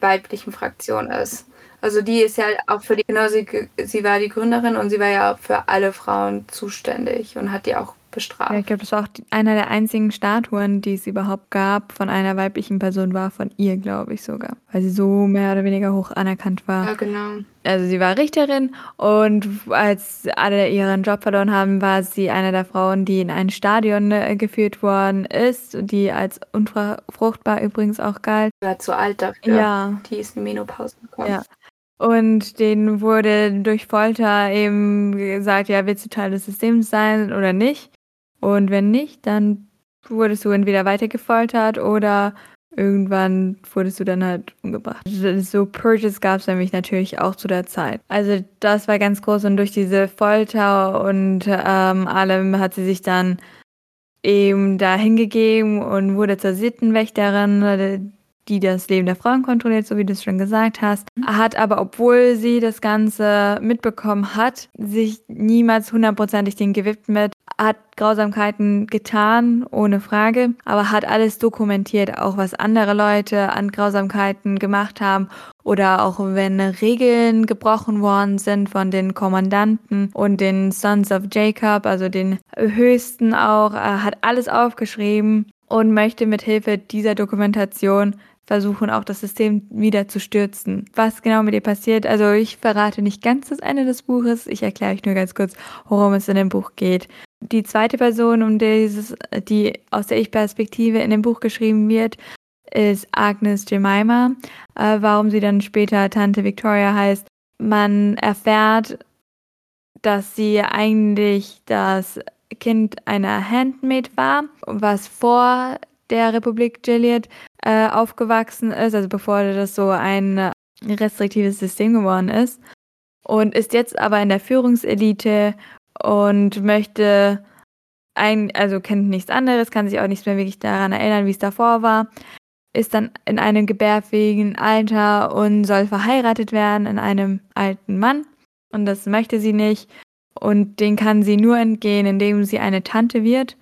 weiblichen Fraktion ist. Also die ist ja auch für die, genau, sie, sie war die Gründerin und sie war ja für alle Frauen zuständig und hat die auch bestraft. Ja, ich glaube, das war auch einer der einzigen Statuen, die es überhaupt gab, von einer weiblichen Person war, von ihr, glaube ich sogar. Weil sie so mehr oder weniger hoch anerkannt war. Ja, genau. Also sie war Richterin und als alle ihren Job verloren haben, war sie eine der Frauen, die in ein Stadion äh, geführt worden ist, die als unfruchtbar übrigens auch galt. Sie war zu alt dafür. Ja. Die ist in Menopause gekommen. Ja. Und denen wurde durch Folter eben gesagt, ja, willst du Teil des Systems sein oder nicht? Und wenn nicht, dann wurdest du entweder weiter gefoltert oder irgendwann wurdest du dann halt umgebracht. So Purges gab es nämlich natürlich auch zu der Zeit. Also das war ganz groß und durch diese Folter und ähm, allem hat sie sich dann eben da hingegeben und wurde zur Sittenwächterin die das Leben der Frauen kontrolliert, so wie du es schon gesagt hast, hat aber, obwohl sie das Ganze mitbekommen hat, sich niemals hundertprozentig den gewidmet, hat Grausamkeiten getan, ohne Frage, aber hat alles dokumentiert, auch was andere Leute an Grausamkeiten gemacht haben oder auch wenn Regeln gebrochen worden sind von den Kommandanten und den Sons of Jacob, also den höchsten auch, hat alles aufgeschrieben und möchte mit Hilfe dieser Dokumentation versuchen auch das System wieder zu stürzen. Was genau mit ihr passiert, also ich verrate nicht ganz das Ende des Buches, ich erkläre euch nur ganz kurz, worum es in dem Buch geht. Die zweite Person, um dieses, die aus der Ich-Perspektive in dem Buch geschrieben wird, ist Agnes Jemima. Äh, warum sie dann später Tante Victoria heißt. Man erfährt, dass sie eigentlich das Kind einer Handmaid war, was vor der Republik Gilead äh, aufgewachsen ist, also bevor das so ein restriktives System geworden ist. Und ist jetzt aber in der Führungselite und möchte ein, also kennt nichts anderes, kann sich auch nicht mehr wirklich daran erinnern, wie es davor war. ist dann in einem gebärfähigen Alter und soll verheiratet werden in einem alten Mann. Und das möchte sie nicht. Und den kann sie nur entgehen, indem sie eine Tante wird.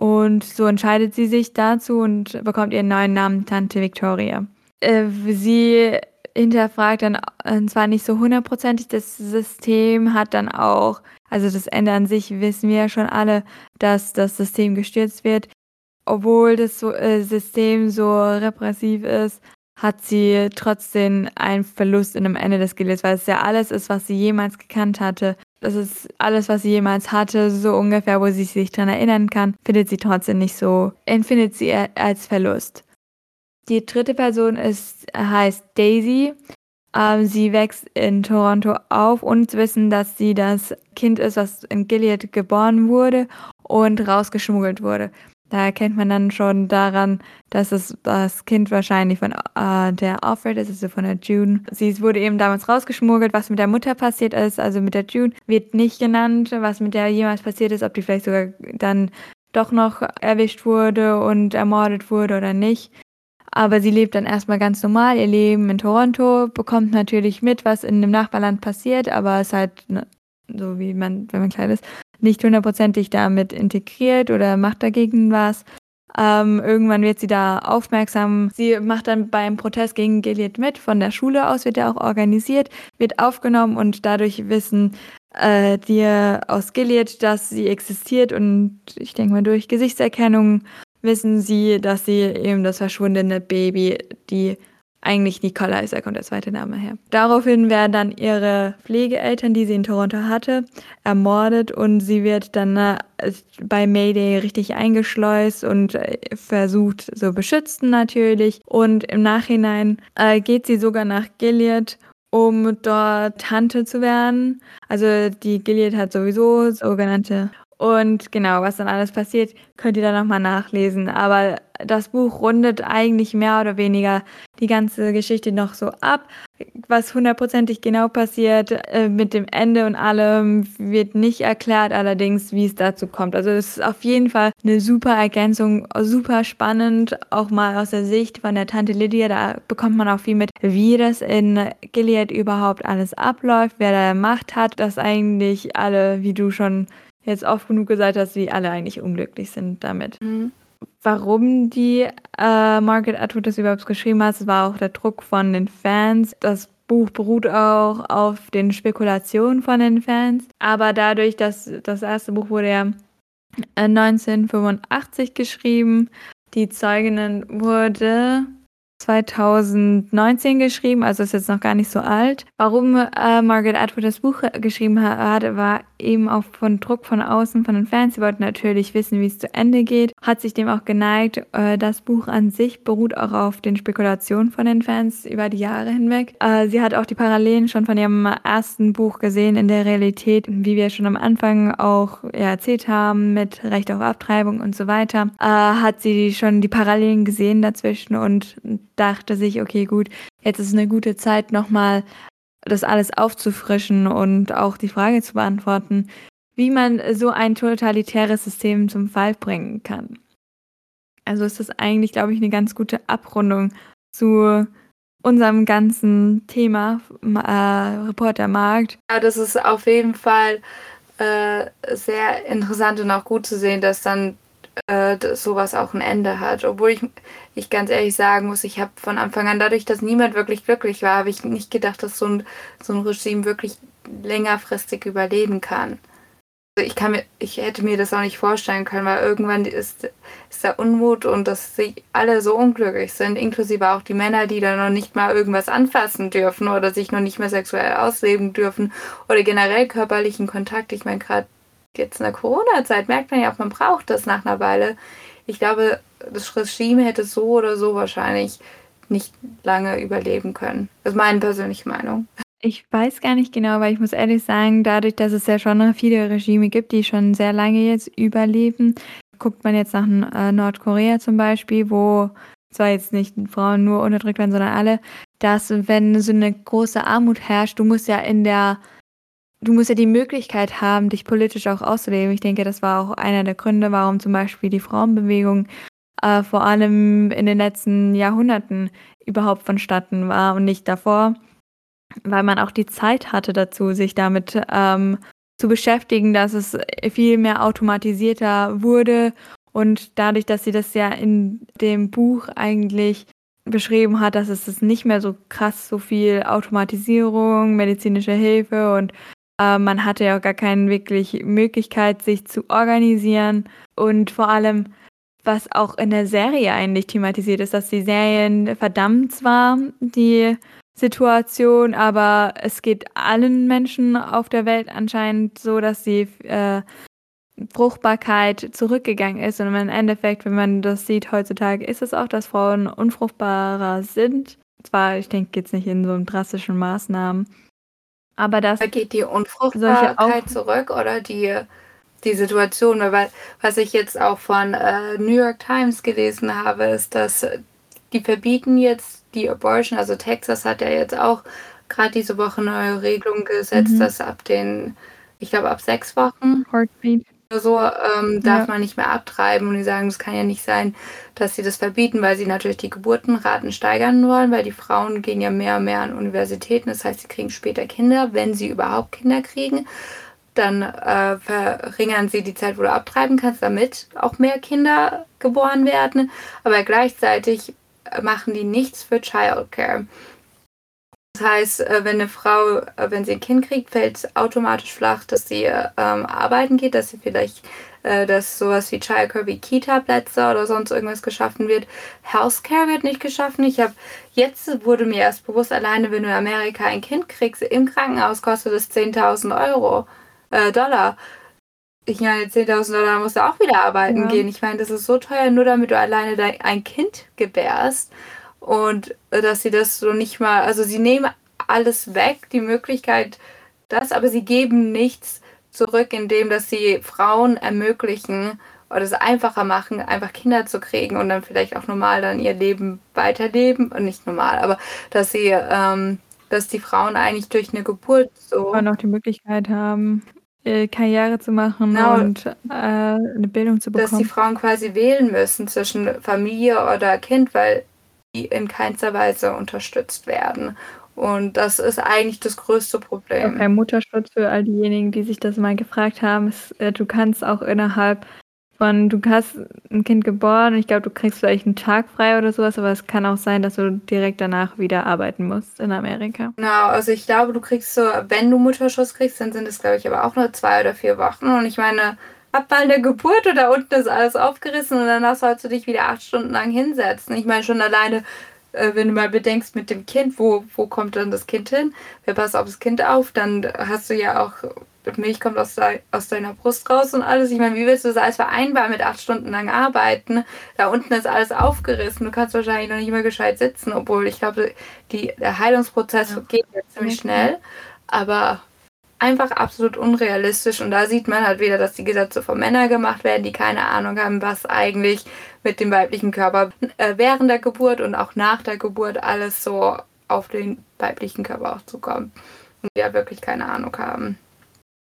Und so entscheidet sie sich dazu und bekommt ihren neuen Namen Tante Victoria. Äh, sie hinterfragt dann äh, zwar nicht so hundertprozentig das System, hat dann auch, also das Ende an sich wissen wir ja schon alle, dass das System gestürzt wird. Obwohl das äh, System so repressiv ist, hat sie trotzdem einen Verlust in dem Ende des Geldes, weil es ja alles ist, was sie jemals gekannt hatte. Das ist alles, was sie jemals hatte, so ungefähr, wo sie sich daran erinnern kann, findet sie trotzdem nicht so, empfindet sie als Verlust. Die dritte Person ist, heißt Daisy. Ähm, sie wächst in Toronto auf und wissen, dass sie das Kind ist, was in Gilead geboren wurde und rausgeschmuggelt wurde. Da erkennt man dann schon daran, dass es das Kind wahrscheinlich von äh, der Alfred ist, also von der June. Sie wurde eben damals rausgeschmuggelt. Was mit der Mutter passiert ist, also mit der June, wird nicht genannt. Was mit der jemals passiert ist, ob die vielleicht sogar dann doch noch erwischt wurde und ermordet wurde oder nicht. Aber sie lebt dann erstmal ganz normal ihr Leben in Toronto, bekommt natürlich mit, was in dem Nachbarland passiert, aber ist halt ne, so wie man, wenn man klein ist, nicht hundertprozentig damit integriert oder macht dagegen was. Ähm, irgendwann wird sie da aufmerksam. Sie macht dann beim Protest gegen Gilead mit. Von der Schule aus wird er auch organisiert, wird aufgenommen und dadurch wissen äh, die aus Gilead, dass sie existiert und ich denke mal durch Gesichtserkennung wissen sie, dass sie eben das verschwundene Baby, die eigentlich Nicola ist, da kommt der zweite Name her. Daraufhin werden dann ihre Pflegeeltern, die sie in Toronto hatte, ermordet und sie wird dann äh, bei Mayday richtig eingeschleust und äh, versucht so beschützen natürlich. Und im Nachhinein äh, geht sie sogar nach Gilead um dort Tante zu werden. Also die Gilead hat sowieso sogenannte und genau, was dann alles passiert, könnt ihr dann nochmal nachlesen. Aber das Buch rundet eigentlich mehr oder weniger die ganze Geschichte noch so ab. Was hundertprozentig genau passiert äh, mit dem Ende und allem wird nicht erklärt, allerdings wie es dazu kommt. Also es ist auf jeden Fall eine super Ergänzung, super spannend, auch mal aus der Sicht von der Tante Lydia. Da bekommt man auch viel mit, wie das in Gilead überhaupt alles abläuft, wer da Macht hat, dass eigentlich alle, wie du schon jetzt oft genug gesagt hast, wie alle eigentlich unglücklich sind damit. Mhm. Warum die äh, Margaret Atwood das überhaupt geschrieben hat, war auch der Druck von den Fans. Das Buch beruht auch auf den Spekulationen von den Fans. Aber dadurch, dass das erste Buch wurde ja 1985 geschrieben, die Zeuginnen wurde 2019 geschrieben, also ist jetzt noch gar nicht so alt. Warum äh, Margaret Atwood das Buch geschrieben hat, war eben auch von Druck von außen, von den Fans. Sie wollten natürlich wissen, wie es zu Ende geht. Hat sich dem auch geneigt. Äh, das Buch an sich beruht auch auf den Spekulationen von den Fans über die Jahre hinweg. Äh, sie hat auch die Parallelen schon von ihrem ersten Buch gesehen in der Realität, wie wir schon am Anfang auch ja, erzählt haben, mit Recht auf Abtreibung und so weiter. Äh, hat sie schon die Parallelen gesehen dazwischen und dachte sich, okay, gut, jetzt ist eine gute Zeit, nochmal das alles aufzufrischen und auch die Frage zu beantworten, wie man so ein totalitäres System zum Fall bringen kann. Also ist das eigentlich, glaube ich, eine ganz gute Abrundung zu unserem ganzen Thema äh, Reportermarkt. Ja, das ist auf jeden Fall äh, sehr interessant und auch gut zu sehen, dass dann äh, sowas auch ein Ende hat. Obwohl ich, ich ganz ehrlich sagen muss, ich habe von Anfang an, dadurch, dass niemand wirklich glücklich war, habe ich nicht gedacht, dass so ein, so ein Regime wirklich längerfristig überleben kann. Also ich kann mir, ich hätte mir das auch nicht vorstellen können, weil irgendwann ist, ist der Unmut und dass sie alle so unglücklich sind, inklusive auch die Männer, die da noch nicht mal irgendwas anfassen dürfen oder sich noch nicht mehr sexuell ausleben dürfen oder generell körperlichen Kontakt. Ich meine, gerade jetzt in der Corona-Zeit merkt man ja auch, man braucht das nach einer Weile. Ich glaube, das Regime hätte so oder so wahrscheinlich nicht lange überleben können. Das ist meine persönliche Meinung. Ich weiß gar nicht genau, weil ich muss ehrlich sagen, dadurch, dass es ja schon viele Regime gibt, die schon sehr lange jetzt überleben, guckt man jetzt nach äh, Nordkorea zum Beispiel, wo zwar jetzt nicht Frauen nur unterdrückt werden, sondern alle, dass wenn so eine große Armut herrscht, du musst ja in der du musst ja die Möglichkeit haben, dich politisch auch auszuleben. Ich denke, das war auch einer der Gründe, warum zum Beispiel die Frauenbewegung äh, vor allem in den letzten Jahrhunderten überhaupt vonstatten war und nicht davor, weil man auch die Zeit hatte dazu, sich damit ähm, zu beschäftigen, dass es viel mehr automatisierter wurde und dadurch, dass sie das ja in dem Buch eigentlich beschrieben hat, dass es nicht mehr so krass so viel Automatisierung, medizinische Hilfe und äh, man hatte ja auch gar keine wirklich Möglichkeit, sich zu organisieren und vor allem was auch in der Serie eigentlich thematisiert ist, dass die Serien verdammt zwar die Situation, aber es geht allen Menschen auf der Welt anscheinend so, dass die äh, Fruchtbarkeit zurückgegangen ist. Und im Endeffekt, wenn man das sieht heutzutage, ist es auch, dass Frauen unfruchtbarer sind. Zwar, ich denke jetzt nicht in so drastischen Maßnahmen, aber das. Geht die Unfruchtbarkeit zurück oder die, die Situation? Weil, was ich jetzt auch von äh, New York Times gelesen habe, ist, dass die verbieten jetzt die Abortion. Also Texas hat ja jetzt auch gerade diese Woche neue Regelungen gesetzt, mhm. dass ab den, ich glaube, ab sechs Wochen. Heartbeat so ähm, darf ja. man nicht mehr abtreiben. Und die sagen, es kann ja nicht sein, dass sie das verbieten, weil sie natürlich die Geburtenraten steigern wollen, weil die Frauen gehen ja mehr und mehr an Universitäten. Das heißt, sie kriegen später Kinder, wenn sie überhaupt Kinder kriegen. Dann äh, verringern sie die Zeit, wo du abtreiben kannst, damit auch mehr Kinder geboren werden. Aber gleichzeitig machen die nichts für Childcare. Das heißt, äh, wenn eine Frau, äh, wenn sie ein Kind kriegt, fällt es automatisch flach, dass sie ähm, arbeiten geht, dass sie vielleicht, äh, dass sowas wie Childcare wie Kita-Plätze oder sonst irgendwas geschaffen wird. Healthcare wird nicht geschaffen. Ich habe jetzt wurde mir erst bewusst, alleine wenn du in Amerika ein Kind kriegst, im Krankenhaus kostet es 10.000 Euro, äh, Dollar. Ich meine, 10.000 Dollar musst du auch wieder arbeiten ja. gehen. Ich meine, das ist so teuer, nur damit du alleine dein, ein Kind gebärst. Und äh, dass sie das so nicht mal, also sie nehmen alles weg, die Möglichkeit, das, aber sie geben nichts zurück, indem dass sie Frauen ermöglichen oder es einfacher machen, einfach Kinder zu kriegen und dann vielleicht auch normal dann ihr Leben weiterleben und nicht normal, aber dass sie, ähm, dass die Frauen eigentlich durch eine Geburt so auch noch die Möglichkeit haben, äh, Karriere zu machen genau, und äh, eine Bildung zu bekommen. Dass die Frauen quasi wählen müssen zwischen Familie oder Kind, weil die in keinster Weise unterstützt werden. Und das ist eigentlich das größte Problem. Okay, Mutterschutz für all diejenigen, die sich das mal gefragt haben, ist, äh, du kannst auch innerhalb von, du hast ein Kind geboren und ich glaube, du kriegst vielleicht einen Tag frei oder sowas, aber es kann auch sein, dass du direkt danach wieder arbeiten musst in Amerika. Genau, also ich glaube, du kriegst so, wenn du Mutterschutz kriegst, dann sind es, glaube ich, aber auch nur zwei oder vier Wochen. Und ich meine, ab bei der Geburt und da unten ist alles aufgerissen und danach sollst du dich wieder acht Stunden lang hinsetzen. Ich meine schon alleine, äh, wenn du mal bedenkst mit dem Kind, wo, wo kommt dann das Kind hin? Wer passt auf das Kind auf? Dann hast du ja auch, Milch kommt aus, de, aus deiner Brust raus und alles. Ich meine, wie willst du das alles vereinbaren mit acht Stunden lang arbeiten? Da unten ist alles aufgerissen. Du kannst wahrscheinlich noch nicht mehr gescheit sitzen, obwohl ich glaube, die, der Heilungsprozess ja. geht jetzt ziemlich schnell. Aber einfach absolut unrealistisch. Und da sieht man halt wieder, dass die Gesetze von Männern gemacht werden, die keine Ahnung haben, was eigentlich mit dem weiblichen Körper äh, während der Geburt und auch nach der Geburt alles so auf den weiblichen Körper auch zukommt. Und die ja wirklich keine Ahnung haben.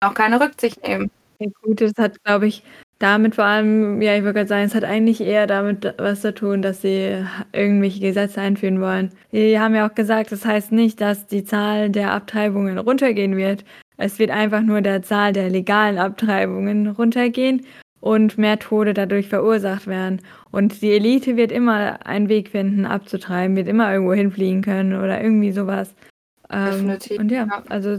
Auch keine Rücksicht nehmen. Ja, gut, das hat, glaube ich, damit vor allem, ja, ich würde gerade sagen, es hat eigentlich eher damit was zu tun, dass sie irgendwelche Gesetze einführen wollen. Die haben ja auch gesagt, das heißt nicht, dass die Zahl der Abtreibungen runtergehen wird. Es wird einfach nur der Zahl der legalen Abtreibungen runtergehen und mehr Tode dadurch verursacht werden. Und die Elite wird immer einen Weg finden, abzutreiben, wird immer irgendwo hinfliegen können oder irgendwie sowas. Ähm, und ja, also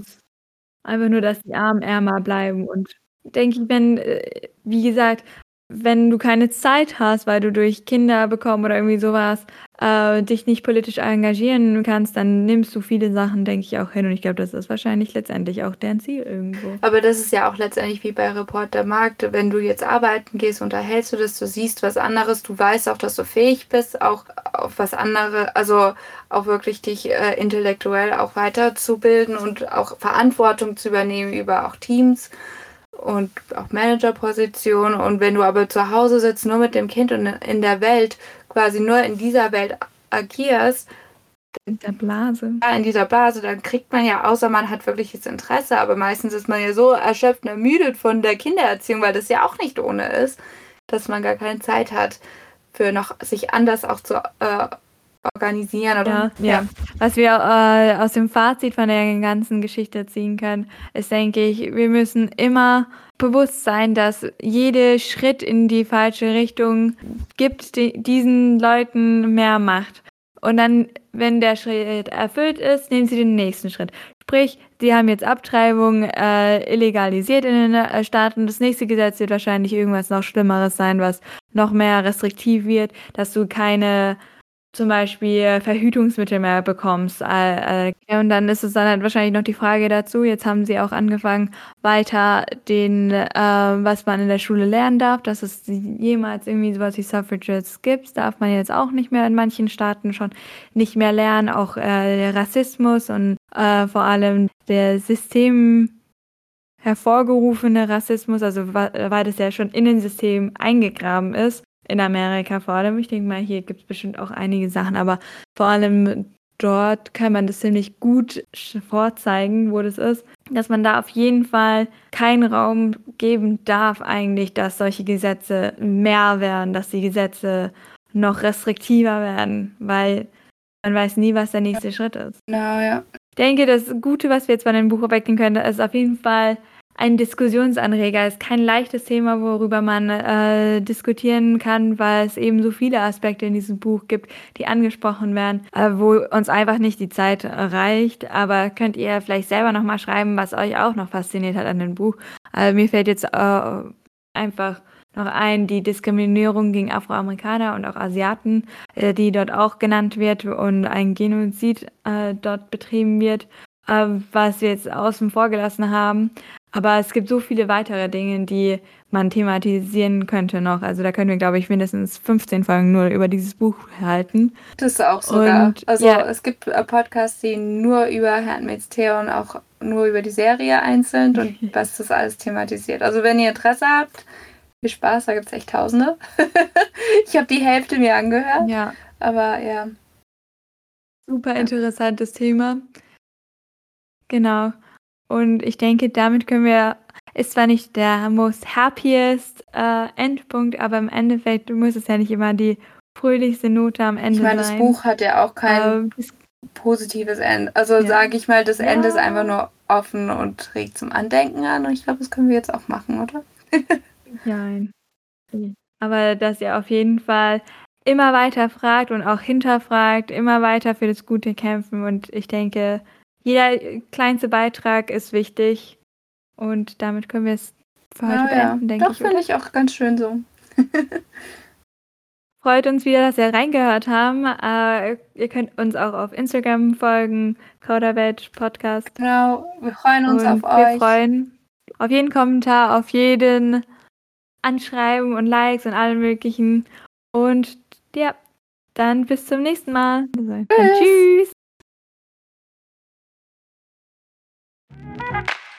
einfach nur, dass die Armen ärmer bleiben. Und denke ich, wenn, äh, wie gesagt, wenn du keine Zeit hast, weil du durch Kinder bekommen oder irgendwie sowas äh, dich nicht politisch engagieren kannst, dann nimmst du viele Sachen, denke ich, auch hin. Und ich glaube, das ist wahrscheinlich letztendlich auch deren Ziel irgendwo. Aber das ist ja auch letztendlich wie bei Reporter Markt. Wenn du jetzt arbeiten gehst, unterhältst du das, du siehst was anderes, du weißt auch, dass du fähig bist, auch auf was anderes, also auch wirklich dich äh, intellektuell auch weiterzubilden und auch Verantwortung zu übernehmen über auch Teams und auch Managerposition. Und wenn du aber zu Hause sitzt, nur mit dem Kind und in der Welt, quasi nur in dieser Welt agierst, in der Blase. Ja, in dieser Blase, dann kriegt man ja, außer man hat wirkliches Interesse, aber meistens ist man ja so erschöpft und ermüdet von der Kindererziehung, weil das ja auch nicht ohne ist, dass man gar keine Zeit hat für noch sich anders auch zu äh, organisieren. Oder, ja, ja. ja. Was wir äh, aus dem Fazit von der ganzen Geschichte ziehen können, ist, denke ich, wir müssen immer bewusst sein, dass jeder Schritt in die falsche Richtung gibt die, diesen Leuten mehr Macht. Und dann, wenn der Schritt erfüllt ist, nehmen sie den nächsten Schritt. Sprich, sie haben jetzt Abtreibung äh, illegalisiert in den äh, Staaten. Das nächste Gesetz wird wahrscheinlich irgendwas noch Schlimmeres sein, was noch mehr restriktiv wird, dass du keine zum Beispiel Verhütungsmittel mehr bekommst. Und dann ist es dann halt wahrscheinlich noch die Frage dazu, jetzt haben sie auch angefangen, weiter den, äh, was man in der Schule lernen darf, dass es jemals irgendwie sowas wie Suffragettes gibt, darf man jetzt auch nicht mehr in manchen Staaten schon nicht mehr lernen. Auch äh, Rassismus und äh, vor allem der System hervorgerufene Rassismus, also weil das ja schon in den System eingegraben ist, in Amerika vor allem. Ich denke mal, hier gibt es bestimmt auch einige Sachen, aber vor allem dort kann man das ziemlich gut vorzeigen, wo das ist, dass man da auf jeden Fall keinen Raum geben darf eigentlich, dass solche Gesetze mehr werden, dass die Gesetze noch restriktiver werden, weil man weiß nie, was der nächste. Schritt ist. Na ja. Ich denke, das Gute, was wir jetzt bei dem Buch weggehen können, ist auf jeden Fall ein Diskussionsanreger. Ist kein leichtes Thema, worüber man äh, diskutieren kann, weil es eben so viele Aspekte in diesem Buch gibt, die angesprochen werden, äh, wo uns einfach nicht die Zeit reicht. Aber könnt ihr vielleicht selber nochmal schreiben, was euch auch noch fasziniert hat an dem Buch. Also mir fällt jetzt äh, einfach noch ein, die Diskriminierung gegen Afroamerikaner und auch Asiaten, äh, die dort auch genannt wird und ein Genozid äh, dort betrieben wird, äh, was wir jetzt außen vor gelassen haben. Aber es gibt so viele weitere Dinge, die man thematisieren könnte noch. Also da können wir, glaube ich, mindestens 15 Folgen nur über dieses Buch halten. Das auch sogar. Und, also ja. es gibt Podcasts, die nur über Handmaid's Tale und auch nur über die Serie einzeln und was das alles thematisiert. Also wenn ihr Interesse habt, viel Spaß, da gibt es echt Tausende. ich habe die Hälfte mir angehört. Ja. Aber ja. Super interessantes Thema. Genau. Und ich denke, damit können wir, ist zwar nicht der most happiest äh, Endpunkt, aber im Endeffekt muss es ja nicht immer die fröhlichste Note am Ende ich meine, sein. das Buch hat ja auch kein ähm, positives Ende. Also ja. sage ich mal, das ja. Ende ist einfach nur offen und regt zum Andenken an. Und ich glaube, das können wir jetzt auch machen, oder? Nein. Aber dass ihr auf jeden Fall immer weiter fragt und auch hinterfragt, immer weiter für das Gute kämpfen. Und ich denke, jeder kleinste Beitrag ist wichtig. Und damit können wir es für heute ja, beenden, ja. denke ich. Das finde ich auch ganz schön so. Freut uns wieder, dass ihr reingehört haben. Uh, ihr könnt uns auch auf Instagram folgen, Coderbatch Podcast. Genau, wir freuen uns und auf wir euch. Wir freuen auf jeden Kommentar, auf jeden Anschreiben und Likes und allen möglichen. Und ja, dann bis zum nächsten Mal. Tschüss. tschüss.